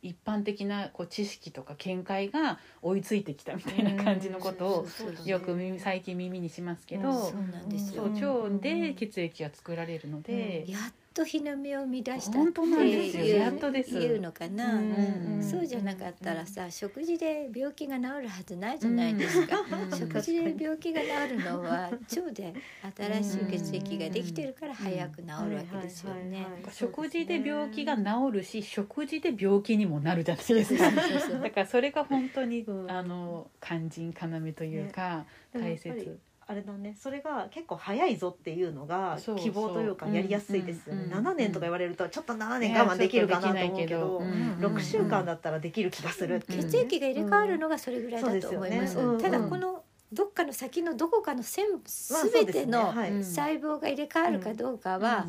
一般的なこう知識とか見解が追いついてきたみたいな感じのことをよく耳最近耳にしますけど、
そう
腸で血液が作られるので、
やっと日の目を見出したっていう
やっとです。
いうのかな、
うん
そうじゃなかったらさ食事で病気が治るはずないじゃないですか、
うん。
食事で病気が治るのは腸で新しい血液ができてるから早く治るわけですよね。
食事で病気が治るし食事で病気にもなるじゃないですか。だからそれが本当に、
うん。
あの肝心要というか、大切。
あれだね。それが結構早いぞっていうのが
そう
希望というかやりやすいですよね、
うん
7年とか言われるとちょっと7年我慢できるかなと思うけど
うん
6週間だったらできる気がするっていうね、
血液が入れ替わるのがそれぐらいだと思います。
うんそうですよね
ただ
うん
このどっかの先のどこかの線
まあ
すべ
そうです
ての細胞が入れ替わるかどうかは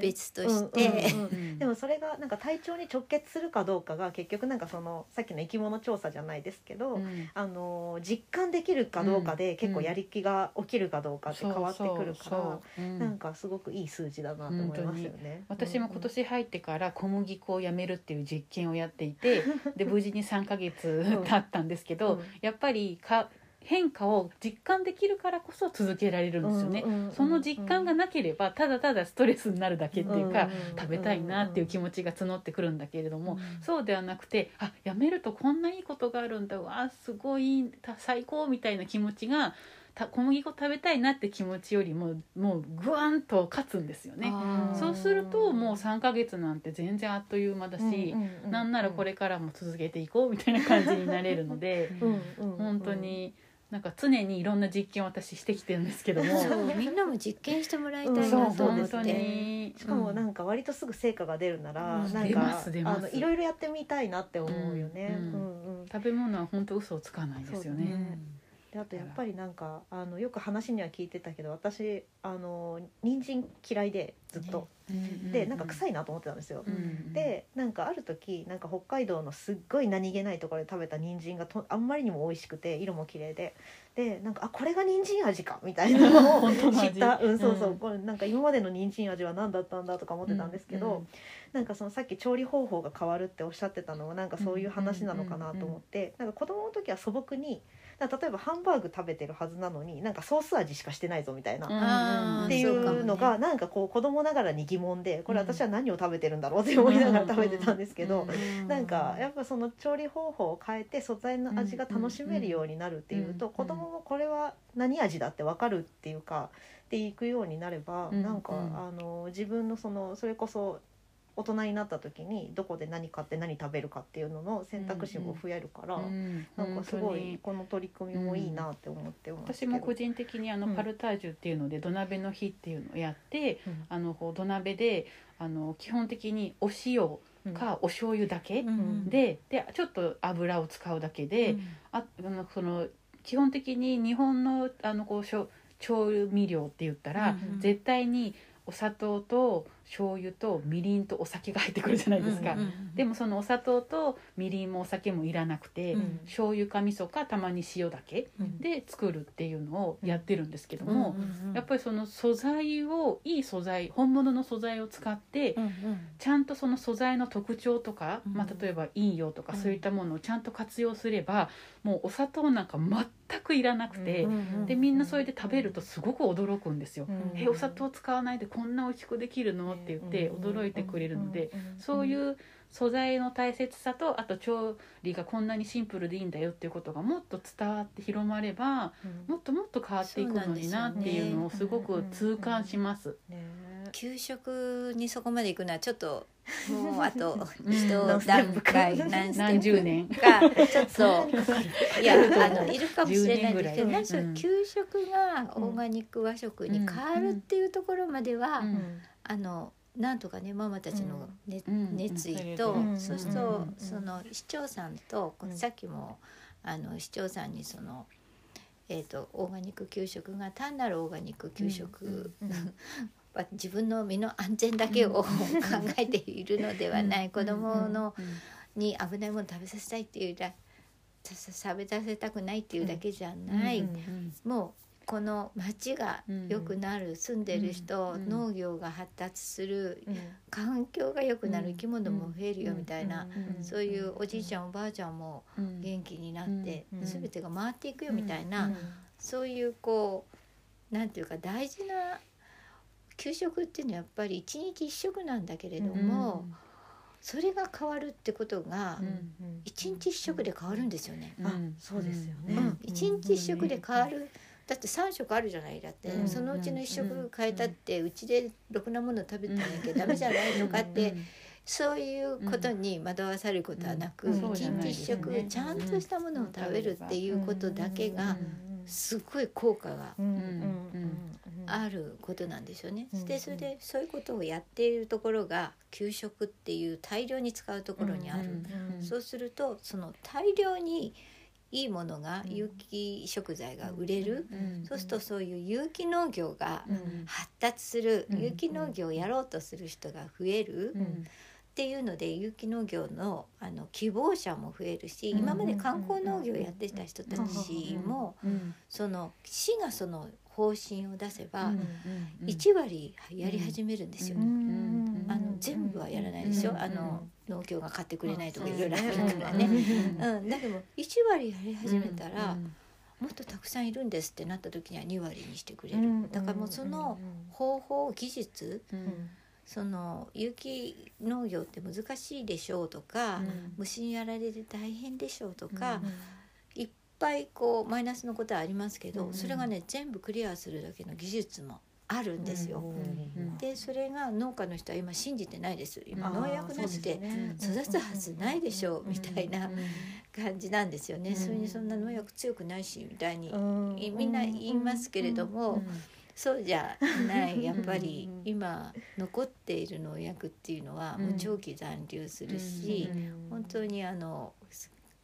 別として、
でもそれがなんか体調に直結するかどうかが結局なんかそのさっきの生き物調査じゃないですけど、
うん。
あの実感できるかどうかで結構やる気が起きるかどうかって変わってくるから、なんかすごくいい数字だなと思いますよね。
私も今年入ってから小麦粉をやめるっていう実験をやっていて で無事に3ヶ月経ったんですけど、
うん。
やっぱりか変化を実感できるからこそ続けられるんですよね。
うんうんうん
その実感がなければただただストレスになるだけっていうか、
うんうんうん
食べたいなっていう気持ちが募ってくるんだけれども、
うん
そうではなくてあやめるとこんないいことがあるんだ。わあすごいた最高みたいな気持ちがた小麦粉食べたいなって気持ちよりももうグワンと勝つんですよね。そうするともう3ヶ月なんて全然あっという間だし、なんならこ
れ、
れからも続けていこうみたいな感じになれるので
うんうんうん。
本当になんか常にいろんな実験を私してきてるんですけども。
そうみんなも実験してもらいたい
そう
なと思っ
本当
て。
に。
しかもなんか割とすぐ成果が出るなら、
うん。
なん
出ま
か
す出ます。
あのいろいろやってみたいなって思うよね。
う
うん。んうん。
食べ物は本当嘘をつかないですよ
そう
ね。
ねであとやっぱりなんかあのよく話には聞いてたけど私あの人参嫌いでずっと、でなんか臭いなと思ってたんですよ。
うん
でなんかある時なんか北海道のすっごい何気ないところで食べた人参がとあんまりにも美味しくて色も綺麗で。でなんかあこれが人参味かみたいなのを 知った、うん、そうそう、
うん。
これなんか今までの人参味は何だったんだとか思ってたんですけど、
うん。
なんかそのさっき調理方法が変わるっておっしゃってたのはなんかそういう話なのかなと思って、なんか子供の時は素朴に例えばハンバーグ食べてるはずなのになんかソース味しかしてないぞみたいな。ってい
そう
のがなんかこう子供ながらに疑問でこれ私は何を食べてるんだろうって思いながら食べてたんですけど
うん。
なんかやっぱその調理方法を変えて素材の味が楽しめるようになるっていうと
うん。
子供もこれは何味だって分かるっていうかっていくようになれば
うん。
なんか
うん。
あの自分のそのそれこそ大人になった時にどこで何買って何食べるかっていうのの選択肢も増えるから
うん
なんかすごいこの取り組みもいいなって思ってます。けど。
私も個人的にあの
うん。
パルタージュっていうので土鍋の日っていうのをやって、
うん。
あのこう土鍋であの基本的にお塩かお醤油だけ、
うん。
ででちょっと油を使うだけで、ああのその基本的に日本のあのこうしょ調味料って言ったら、
うん。
絶対にお砂糖と醤油とみりんとお酒が入ってくるじゃないですか。
うんうん
でもそのお砂糖とみりんもお酒もいらなくて、
うん。
醤油か味噌かたまに塩だけ
うん。
で作るっていうのをやってるんですけども、
うんうん
やっぱりその素材をいい素材本物の素材を使って、
うんうん。
ちゃんとその素材の特徴とか、
うん。
まあ、例えば陰陽とか
うん
そういったものをちゃんと活用すれば、もうお砂糖なんか全くいらなくて、でみんなそれで食べるとすごく驚くんですよ。
うん
えお砂糖使わないでこんな美味しくできるの？って言って驚いてくれるので、そういう素材の大切さとあと調理がこんなにシンプルでいいんだよっていうことがもっと伝わって広まればもっともっと変わっていくのになっていうのをすごく痛感します。
給食にそこまで行くのはちょっと もうあと
うん。
一段階何
十
ッ
年
プか。ちょっといやあの いるかもしれないですけど
10年ぐらい。
何しろ
うん。
給食がオーガニック和食に変わるっていうところまでは、
うん。
あのなんとかねママたちの、ね
うん
熱意と、
うん。
そうすると、
うん。
その市長さんと、
うん。
さっきもあの市長さんにその、えー、とオーガニック給食が単なるオーガニック給食、は自分の身の安全だけを 考えているのではない、子供のに危ないもの食べさせたいっていうだささ食べさせたくないっていうだけじゃない、
うん。
もうこの町が良くなる、住んでる人、
うん。
農業が発達する環境が良くなる、
うん
生き物も増えるよみたいな、
うん。
そういうおじいちゃんおばあちゃんも
うん。
元気になって、
うん。
全てが回っていくよみたいな、
うん。
そういうこうなんていうか大事な給食っていうのはやっぱり一日一食なんだけれども、それが変わるってことが
うん。
一日一食で変わるんですよね。
そうですよね。
うん。一日一食で変わる、だって3食あるじゃないだって、
うん
そのうちの1食変えたってうちでろくなもの食べてなきゃダメじゃないとかって、そういうことに惑わされることはなく、
うん。
一日一食ちゃんとしたものを食べるっていうことだけがすごい効果があることなんですよね。
うん
でそれでそういうことをやっているところが給食っていう大量に使うところにある。そうするとその大量にいいものが
うん。
有機食材が売れる、
うん。
そうするとそういう有機農業が
うん。
発達する、
うん。
有機農業をやろうとする人が増える、っ
うん。
ていうので有機農業のあの希望者も増えるし、
うん。
今まで観光農業をやってた人たちも、
うん。
その市がその方針を出せば、
うん
1割やり始めるんですよね。
ん。
あの全部はやらないでしょ、
うん。
あの農協が買ってくれないとか
うん。
いろいろあるから
うん
ね。
う
だけど1割やり始めたら、
うん
もっとたくさんいるんですってなった時には2割にしてくれる、
うん
だからもうその方法技術
うん。
その有機農業って難しいでしょうとか、
うん。
虫にやられて大変でしょうとか、ぱいこうマイナスのことはありますけど、
うん
それがね全部クリアするだけの技術もああるんですよ。
ん
でそれが農家の人は今信じてないです。今農薬なしで育つはずないでしょうみたいな感じなんですよね。
うん
それにそんな農薬強くないしみたいに
うん
みんな言いますけれども、そうじゃないやっぱり
うん
今残っている農薬っていうのは
うん。
もう長期残留するし、
うん。
本当にあの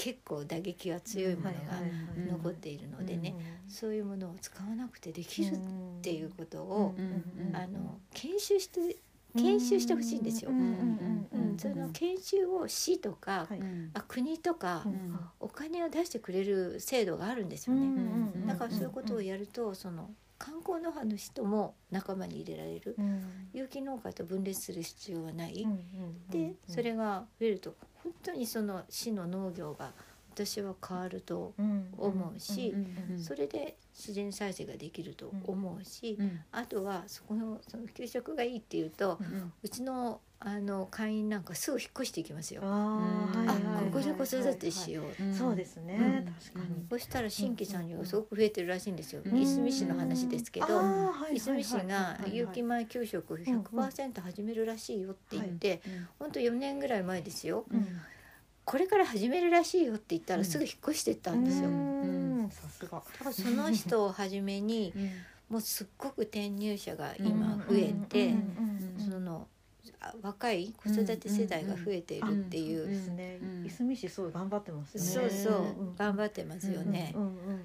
結構打撃が強いものが残っているのでね、そういうものを使わなくてできるっていうことを、
うん
あの研修して研修してほしいんですよ。その研修を市とか、
はい。
あ国とか、
うん。
お金を出してくれる制度があるんですよね。
うん
だからそういうことをやるとその観光農家の人も仲間に入れられる。有機農家と分裂する必要はない、でそれが増えると本当にその市の農業が私は変わると思うし、それで自然再生ができると思うし、
うん。
あとはそこのその給食がいいっていうと、うちのあの会員なんかすぐ引っ越していきますよ。
あーはい
あ
はいはい。
ここで子育てしよう、
うん
そうですね。
うん。
確かに。
そしたら新規参入がすごく増えてるらしいんですよ、
うん。
いすみ市の話ですけど、
い
いすみ市が有機米給食100%始めるらしいよって言って、ほんと4年ぐらい前ですよ。
うん
これから始めるらしいよって言ったらすぐ引っ越してったんですよ、
う
だ
ん。さすが。
からその人をはじめに
うん。
もうすっごく転入者が今増えて、
うん。
そのあ若い子育て世代が増えているっていう、
ですね
うん。
いすみ市すごい頑張ってますよね。
そうそう、
ん
頑張ってますよね。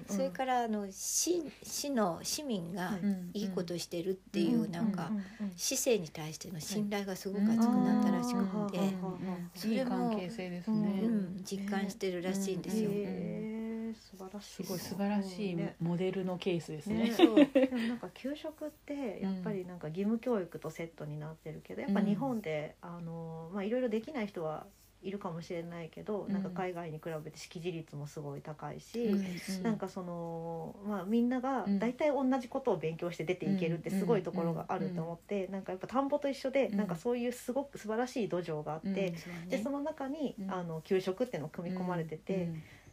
それからあの市市の市民が
はい。
いいことしてるっていう
うん
なんか市政に対しての信頼がすごく厚くなったらしくて、
うん
それも
いい関係性です
う
ね。
うん、実感してるらしいんですよ。
へーらしい
すごい素晴らしい
ね。
モデルのケースです
ね。
ね。
そう。
でもなんか給食ってやっぱりなんか義務教育とセットになってるけどやっぱ日本であのまあいろいろできない人はいるかもしれないけど、
うん。
なんか海外に比べて識字率もすごい高いし、
うん
なんかそのまあみんなが
うん。
大体同じことを勉強して出ていけるってすごいところがあると思って、なんかやっぱ田んぼと一緒で、
うん。
なんかそういうすごく素晴らしい土壌があって、
うん
でその中に、
うん。
あの給食っていうのを組み込まれてて。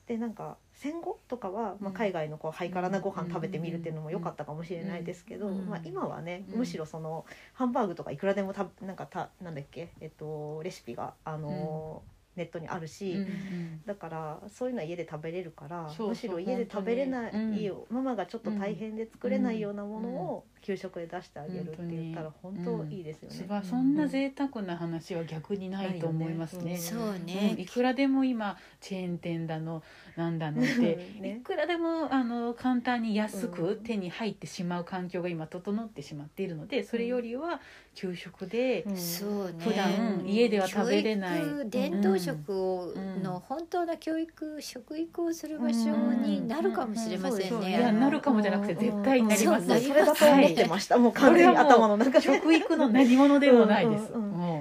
うん
でなんか戦後とかは、まあ、
うん。
海外のこうハイカラなご飯食べてみるっていうのも良かったかもしれないですけど、
うん。
まあ、今はね、
うん。
むしろそのハンバーグとかいくらでもたなんかたなんだっけ、えっと、レシピが、あのネットにあるし、だからそういうのは家で食べれるからむしろ家で食べれないママがちょっと大変で作れないようなものを給食で出してあげるって言ったら本当いいですよね。
すばそんな贅沢な話は逆にないと思いますね。
そう
うん。
ね
い、くらでも今チェーン店だのなんだのって、
ね。
いくらでもあの簡単に安
うん。
く手に入ってしまう環境が今整ってしまっているのでそれよりは給食で。普段家では食べれない、
教育伝統食を
うん。
の本当の教育食育をする場所になるかもしれません。
そうい
ね。
やなるかもじゃなくて絶対になります
そう
それだと思ってました、もう完全に頭の中で。
食育の何者でもないです。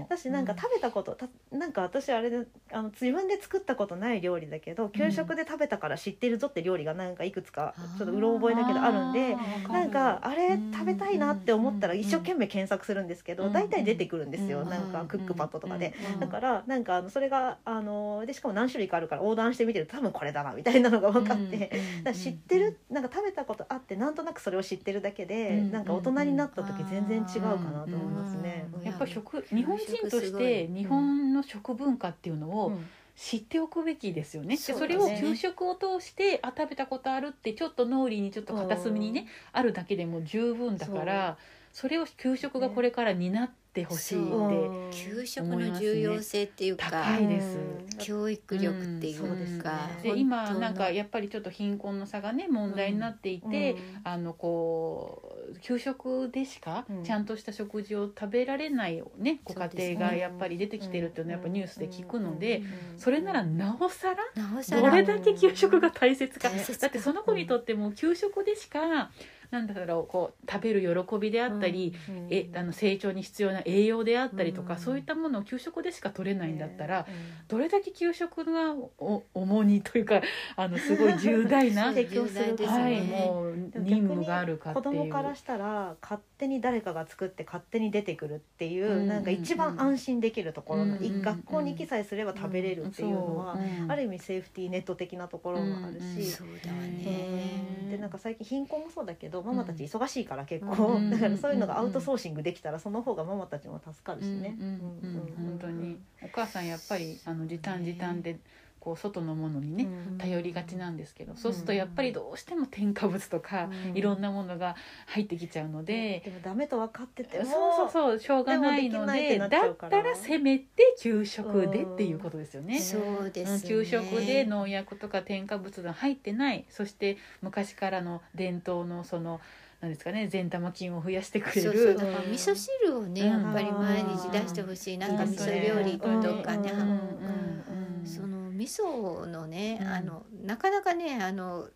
私なんか食べたことたなんか私あれであの自分で作ったことない料理だけど給食で食べたから知ってるぞって料理がなんかいくつかちょっとうろ覚えだけどあるんでなんかあれ食べたいなって思ったら
うん
一生懸命検索するんですけど
うん
大体出てくるんですよ。
うん
なんかクックパッドとかで。
うん
だからなんかあのそれがあのでしかも何種類かあるから横断してみてると多分これだなみたいなのが分かって。だ知ってるなんか食べたことあってなんとなくそれを知ってるだけで、
うん
なんか大人になった時全然違うかなと思いますね。
うん
やっぱ食日本人として
い。
日本の食文化っていうのを
うん。
知っておくべきですよね。でそ
ね
れを給食を通してあ食べたことあるってちょっと脳裏にちょっと片隅にねあるだけでも十分だからそれを給食がこれから担ってほしいって
給食の重要性っていうか、
高いです。
教育力ってい
うんそうですね。
うか、
で今なんかやっぱりちょっと貧困の差がね問題になっていて、あのこう給食でしか
うん。
ちゃんとした食事を食べられない、ねご
そうです
家
ね。
庭がやっぱり出てきてるっていうのはやっぱニュースで聞くので、
うん。
それならなおさら
なおさら。
どれだけ給食が大切か。
大切か。
だってその子にとっても給食でしかなんだろうこう食べる喜びであったり、
うん。
えあの成長に必要な栄養であったりとか、
うん。
そういったものを給食でしか取れないんだったら、
うん。
どれだけ給食がお重荷というか あのすごい重大な、
提供する
です
はい、
ね
もう任務があるかっていう。
子供からしたら勝手に誰かが作って勝手に出てくるっていう、
うん。
なんか一番安心できるところの、
うん
い学校に行きさえすれば食べれるっていうのは、ある意味セーフティーネット的なところもあるし、
そうだね。
でなんか最近貧困もそうだけどとママたち忙しいから結
う
構、
ん
だからそういうのがアウトソーシングできたらその方がママたちも助かるしね。
本当に。お母さんやっぱりあの時短時短でこう外のものにね、
うん。
頼りがちなんですけど、そうするとやっぱりどうしても添加物とか、
うん。
いろんなものが入ってきちゃうので、
でもダメと分かってて
そう
も
そうそうしょうがないの
で
だったらせめて給食でっていうことですよね。
そうですね。
給食で農薬とか添加物が入ってない。そして昔からの伝統のその何ですかね善玉菌を増やしてくれ
そうそう。
る
だから味噌汁をね、
うん。
やっぱり毎日出してほしい。なんか味噌料理とかね、
うん
は
うん。
その味噌のね、
うん。
あのなかなかねあの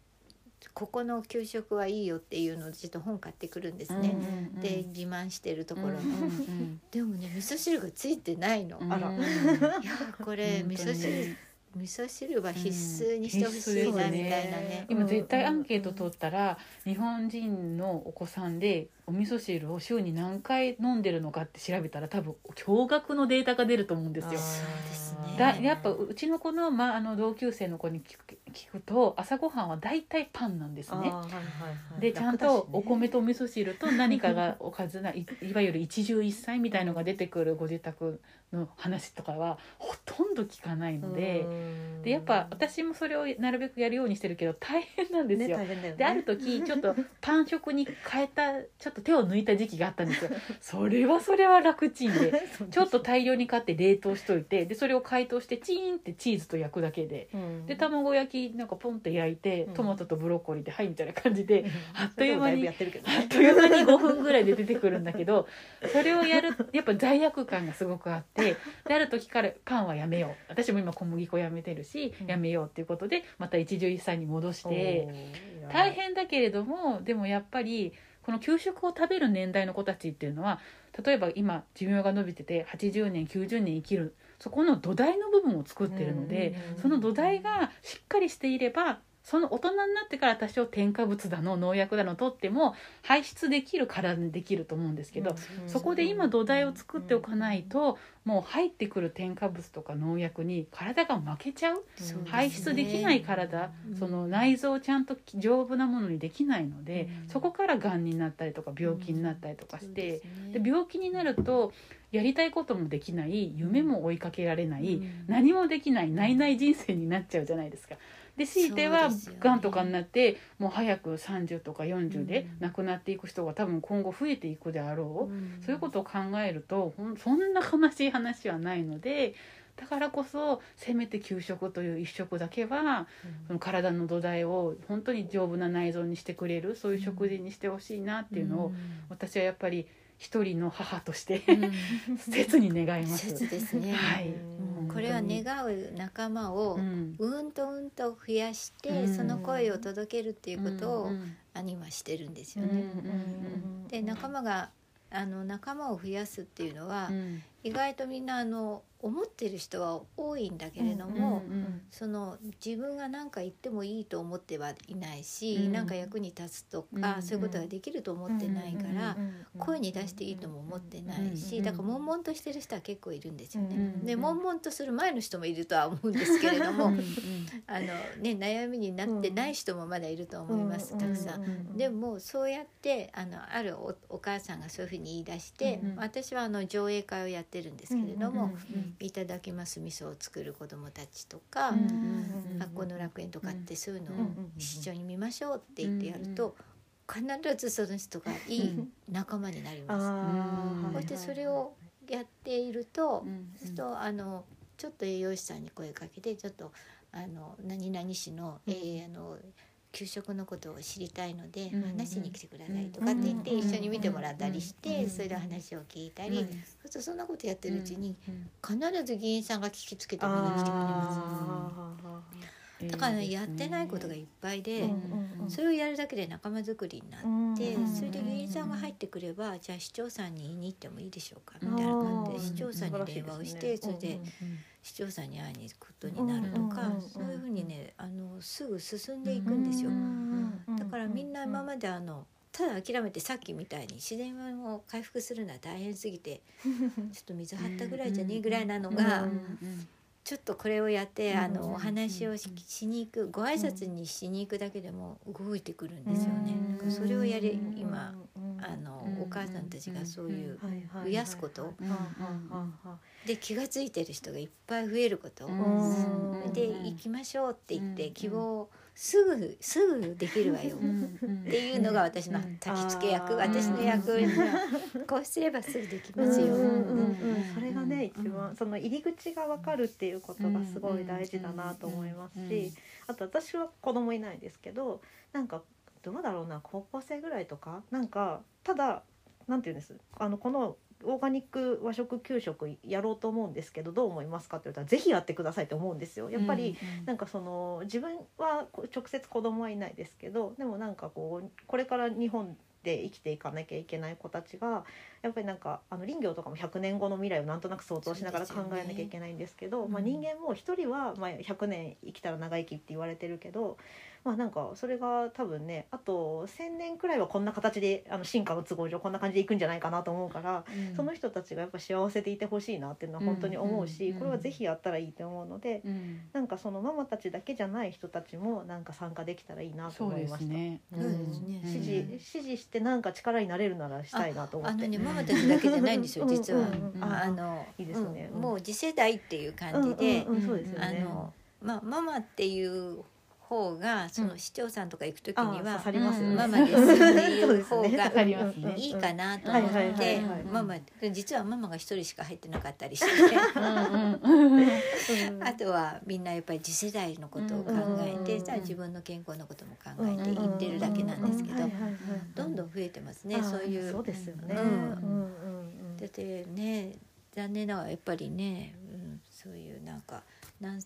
ここの給食はいいよっていうのをちょっと本買ってくるんですね。
うん
で自慢してるところの、
うんうん
でもね味噌汁がついてないの。
うん
あら。
うん。
いやこれ味噌汁味噌汁は必須にしてほしいなみたいなね。
今絶対アンケート取ったら日本人のお子さんでお味噌汁を週に何回飲んでるのかって調べたら多分驚愕のデータが出ると思うんですよ。だやっぱうちの子の,、まあ、あの同級生の子に聞く聞くと朝ごはんは大体パンなんですね。
はいはいはい
でちゃんとお米とお味噌汁と何かがおかずないいわゆる一汁一菜みたいのが出てくるご自宅の話とかはほとんど聞かないのででやっぱ私もそれをなるべくやるようにしてるけど大変なんです
ね
よ。
大変だよね
である時 ちょっとパン食に変えたちょっと手を抜いた時期があったんですよ。それはそれは楽ちんで ちょっと大量に買って冷凍しといてでそれを解凍してチーンってチーズと焼くだけで。
うん
で卵焼きなんかポンって焼いて
うん
トマトとブロッコリーではいみたいな感じであっという間に
だぶやってるけど
あっ
ね
という間に5分ぐらいで出てくるんだけどそれをやるやっぱ罪悪感がすごくあってである時からパンはやめよう。私も今小麦粉やめてるし
うん。
やめようっていうことでまた一汁一菜に戻して。大変だけれどもでもやっぱりこの給食を食べる年代の子たちっていうのは例えば今寿命が伸びてて80年90年生きるそこの土台の部分を作ってるので。
うん。
その土台がしっかりしていればその大人になってから多少添加物だの農薬だの取っても排出できる体にできると思うんですけど、
うん。
そこで今土台を作っておかないと、もう入ってくる添加物とか農薬に体が負けちゃう。
そう
排出できない体、
うん。
その内臓をちゃんと丈夫なものにできないので、
うん。
そこからがんになったりとか病気になったりとかして
で、
病気になるとやりたいこともできない夢も追いかけられない、
うん。
何もできないないない人生になっちゃうじゃないですか。で強いてはがんとかになってもう早く30とか40で
うん。
亡くなっていく人が多分今後増えていくであろう、
ん。
そういうことを考えるとそんな悲しい話はないのでだからこそせめて給食という一食だけはその体の土台を本当に丈夫な内臓にしてくれるそういう食事にしてほしいなっていうのを、私はやっぱり一人の母として
うん。
切に願います。
切ですね、
はい。
うん。これは願う仲間を
うん。
うんとうんと増やして、
うん。
その声を届けるっていうことを兄はしてるんですよ
うん
ね。で仲間があの仲間を増やすっていうのは、
うん。
意外とみんなあの思ってる人は多いんだけれども、
うんうん
その自分が何か言ってもいいと思ってはいないし、
うん。
なんか役に立つとか、
うん
そういうことができると思ってないから、声に出していいとも思ってないし、
うん
だから悶々としてる人は結構いるんですよね。
うん
で悶々とする前の人もいるとは思うんですけれども、
うんうん
あのね悩みになってない人もまだいると思います、たくさん。
ん
でもそうやってあのあるおお母さんがそういうふうに言い出して、
うん
私はあの上映会をやってるんですけれども「
うん
いただきます味噌を作る子どもたち」とか、学校の楽園とかってそういうのを
うん
一緒に見ましょうって言ってやると、必ずその人がいい仲間になります。
うん。
そしてそれをやっていると、とあのちょっと栄養士さんに声かけてちょっとあの何々市の,、えーあの給食のことを知りたいので、
うん
話しに来てくださいとかって言って
うん
一緒に見てもらったりして、
うん
それで話を聞いたり、
うん
そうするとそんなことやってるうちに
うん
必ず議員さんが聞きつけて見に来てくれます。だから、ね、やってないことがいっぱいで、それをやるだけで仲間作りになって、
うん
それで議員さんが入ってくればじゃあ市長さんに言いに行ってもいいでしょうかみたいな感じで市長さんに電話をしてそれで市長さんに会いに行くことになるとか
うん
そういうふうにねあのすぐ進んでいくんですよ。だからみんな今まであのただ諦めてさっきみたいに自然を回復するのは大変すぎて ちょっと水張ったぐらいじゃねえぐらいなのが
うん
ちょっとこれをやって、
うん。
あのお話をししに行くご挨拶にしに行くだけでも動いてくるんですよね。それをやれ今あの
うん。
お母さんたちがそういう増やすこと。
うん。
で気が付いてる人がいっぱい増えること。
うん。
で行きましょうって言っ
うん。
て希望すぐすぐできるわよ。っていうのが私の
うん
焚き付け役。
うん
私の役。割がこうすればすぐできますよ。
うんうんうん。
うん。
それがね一番その入り口が分かるっていうことがすごい大事だなと思いますしあと私は子供いないですけどなんかどうだろうな高校生ぐらいとか？なんかただなんていうんです？あのこのオーガニック和食給食やろうと思うんですけどどう思いますかって言ったらぜひやってくださいって思うんですよ。やっぱり、なんかその自分は直接子供はいないですけどでもなんかこうこれから日本で生きていかなきゃいけない子たちがやっぱりなんかあの林業とかも100年後の未来をなんとなく想像しながら考えなきゃいけないんですけど、
うん
まあ、人間も一人はまあ100年生きたら長生きって言われてるけど。まあなんかそれが多分ねあと1,000年くらいはこんな形であの進化の都合上こんな感じでいくんじゃないかなと思うからその人たちがやっぱ幸せでいてほしいなっていうのは本当に思うし、
うんうん
これはぜひやったらいいと思うので、なんかそのママたちだけじゃない人たちもなんか参加できたらいいなと思いました。うん支持
うん
支持してなんか力になれるならしたいなと思って。
あのねママたちだけじゃないんですよ実は。
うんうんうん
あの
いいですね
うんもう次世代っていう感じで、
うんうんうんそうですよね。
あのまあママっていう方がその市長さんとか行く時には。ママですっていう方が いいかなと
はい
思ってママ実はママが一人しか入ってなかったりして。
うん
あとはみんなやっぱり次世代のことを考えて
うん
さあ自分の健康のことも考えて言ってるだけなんですけどどんどん増えてますねそういう。
そうですよね。
だってね残念ながらやっぱりね、うん、そういうなんかな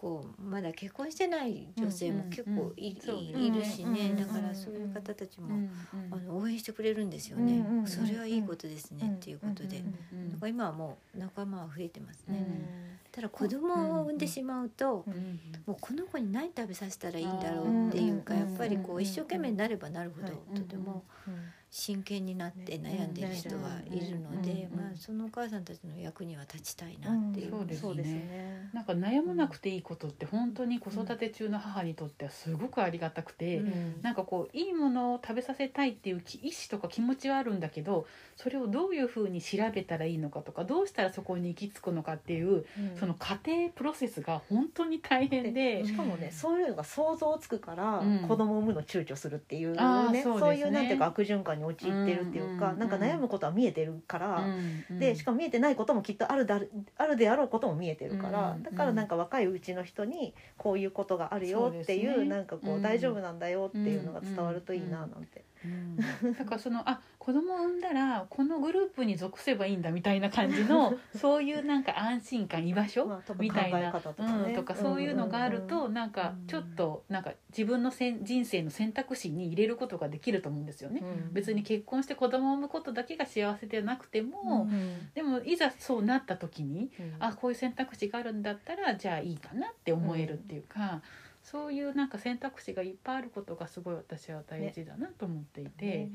んこうまだ結婚してない女性も結構い,、るしね、
うん
だからそういう方たちも、
うん
あの応援してくれるんですよね、それはいいことですね、
うん。
っていうことで、
うん
なんか今はもう仲間は増えてますね、
うん。
ただ子供を産んでしまうと、
うん
もうこの子に何食べさせたらいいんだろうっていうか、
うん
やっぱりこ
う
うん一生懸命になればなるほど、
はい。
とても
うん
真剣になって悩んでる人はいるので、
うん
まあ、そのお母さんたちの役には立ちたいなっていう。
そうですね。
そうですね。
なんか悩まなくていいことって本当に子育て中の母にとってはすごくありがたくて、
うん。
なんかこういいものを食べさせたいっていう意思とか気持ちはあるんだけどそれをどういうふうに調べたらいいのかとかどうしたらそこに行き着くのかっていうその過程プロセスが本当に大変で。
しかもねそういうのが想像つくから、
うん。
子供を産むの躊躇するっていうね
そうね。
そういうなんていうか悪循環に陥ってるっていうか、
うん
なんか悩むことは見えてるから、
うん
でしかも見えてないこともきっとあるだあるであろうことも見えてるから、
うん
だからなんか若いうちの人にこういうことがあるよっていう
そうね。
なんかこう、
うん。
大丈夫なんだよっていうのが伝わるといいななんて。
うん。
だからそのあ子供を産んだらこのグループに属せばいいんだみたいな感じの そういうなんか安心感居場所、みたいな
とかね。
うん、とかそういうのがあるとなんかちょっとなんか自分のせん人生の選択肢に入れることができると思うんですよね。
うん。
別に結婚して子供を産むことだけが幸せでなくても、
うん。
でもいざそうなった時に
うん。
あこういう選択肢があるんだったらじゃあいいかなって思えるっていうか、そういうなんか選択肢がいっぱいあることがすごい私は大事だなと思っていて、
ね。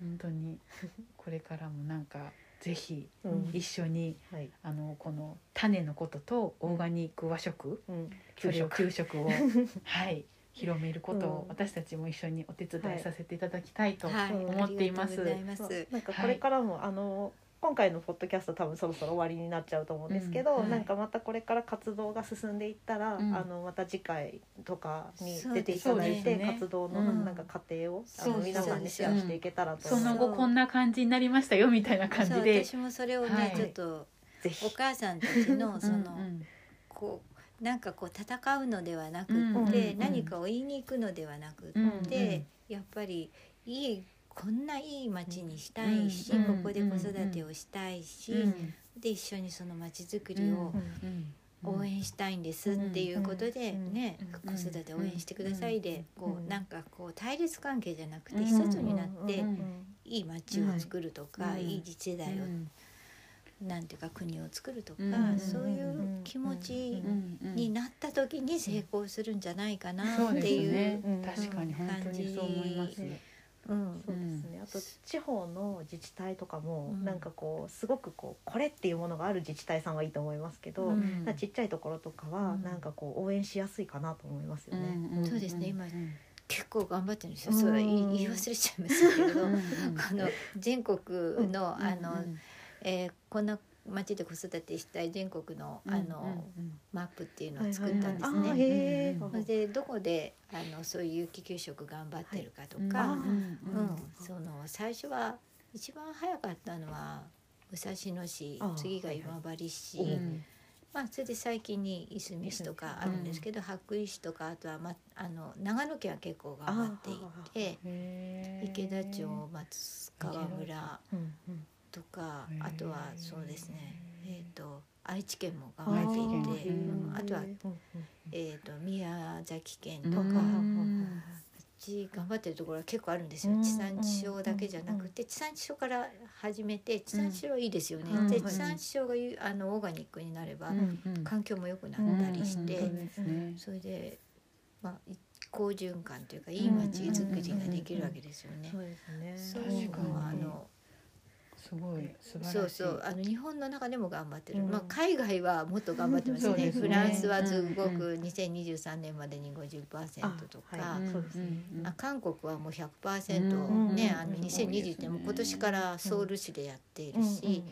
本当にこれからもなんかぜひ
うん。
一緒に
はい。
あのこの種のこととオーガニック和食、
うん。
それを給食。を はい広めることを
うん。
私たちも一緒にお手伝いさせていただきたいと、
はい、
思
っています。
ありがとうございます。
なんかこれからも、あの今回のポッドキャスト多分そろそろ終わりになっちゃうと思うんですけど、
うんはい
なんかまたこれから活動が進んでいったら、
うん。
あのまた次回とかに出ていただいて、
ね。
活動の
うん。
なんか過程を、あの
そうそう
皆さんにシェアしていけたらと。
そ
思います。
の後こんな感じになりましたよみたいな感じで。
私もそれをね、
はい。
ちょっと
ぜひ。
お母さんたちのその、
うんうん。
こうなんかこう戦うのではなく
うん
って、
うん
何かを言いに行くのではなくって、
うん。
やっぱりいいこんないい町にしたいし、
うん。
ここで子育てをしたいし、
うん。
で一緒にその町づくりを
うん。
応援したいんですっていうことで
うん。
ね、
うん。
子育て応援してくださいで、
うん。
こうなんかこう対立関係じゃなくて
うん。
一つになって、
うん。
いい町を作るとか、
うん
いい次世代を、
うん。
なんていうか国を作るとか、
うん。
そういう気持ち
うん
になった時に成功するんじゃないかなっていう
ね
うん。
確かに本当にそう思います
感じ
うん。
そうですね、あと地方の自治体とかも、
うん。
なんかこうすごくこうこれっていうものがある自治体さんはいいと思いますけど、
うん。
ちっちゃいところとかは、
うん。
なんかこう応援しやすいかなと思いますよね。
そうですね。今
うん
結構頑張ってるんですよ。
うん。
それ言い言い忘れちゃいましたけれど、あの全国の、あの、
うん
えーこんな町で子育てしたい全国のあの、
うん
マップっていうのを作ったんですね。でどこであのそういう有機給食頑張ってるかと
うん
か、
あ
うん。
うん。
その最初は一番早かったのは武蔵野市次が今治市、まあ、それで最近にいすみ市とかあるんですけど、羽咋市とかあとは、ま、あの長野県は結構頑張っていて池田町松川村とかあとはそうですね、えー、と愛知県も
あ
頑張ってい
ー
て、
へー。
うん。あとは、えー、と宮崎県と
う
か、
ん
うち頑張ってるところは結構あるんですよ、
うん
地産地消だけじゃなくて、地産地消から始めて地産地消はいいですよね、
うん。
はい
で地産地消がゆあのオーガニックになれば、環境も良くなったりして、
うんそ
れで、まあ、い好循環というかいい街づくりができるわけですよね。
そうですね。
そういうのはあ
確かに
の
すごい素晴らしい。
そうそう。あの日本の中でも頑張ってる、
うん
まあ、海外はもっと頑張ってますね。
ね。
フランスはすご
うん。
く2023年までに50%とか、韓国はもう100%、
うん
ね、
うん。
あの
うん
2020年も今年からソウル市でやっているし、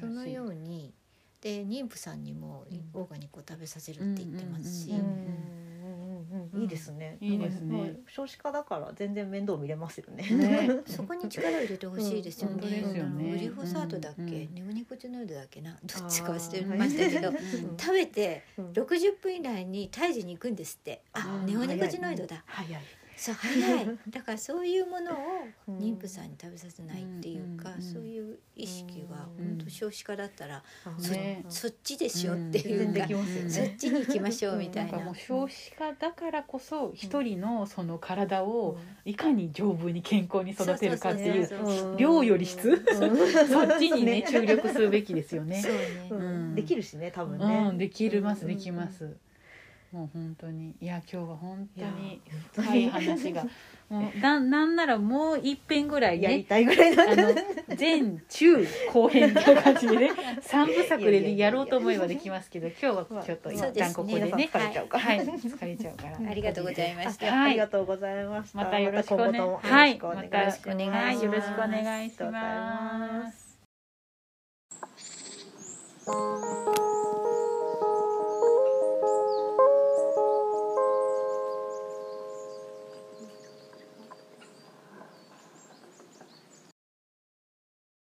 そのようにで妊婦さんにもオーガニックを食べさせるって言ってますし、
いいですね。
いいですね。
少子化だから全然面倒見れますよね。
ね。
そこに力を入れてほしいですよね。グリホサートだっけ、
うん
ネオニコチノイドだっけ？などっちか忘れましたけど、
うん。
食べて
うん。
60分以内に胎児に行くんですって。あ、
うん
ネオニコチノイドだ。そう早いだからそういうものを
うん。
妊婦さんに食べさせないっていうか、
うん
そういう意識が
うん。
本当少子化だったら、
あ
そ
ね。
そっちでしょっていうか、
ね。
そっちに行きましょうみた
な。い
な。
もう少子化だからこそ一人のその体
うん。
をいかに丈夫に健康に育てるかっていう
そうそうそう
うん
量より質
うん。
そっちにね
そう
注力するべきですよね。
そう。ね、
うん。
うん
できるしね多分
う
ね。
ん、できるます
うん。
できます。もう本当に。いや今日は本当に深い話が。もうななんならもう一遍ぐらいね
やりたいぐらいだ
あの前中後編っていう感じでね 三部作でねやろうと思えばできますけど今日はちょっと一旦ここでね
疲れちゃうから。
はい。疲れちゃうから。
ありがとうございました。
はい。
ありがとうございました。
またよろしくお願い
また今後とも
はい
よろしくお願いし
ま
す。
はい。よろしくお願いしま
ますす。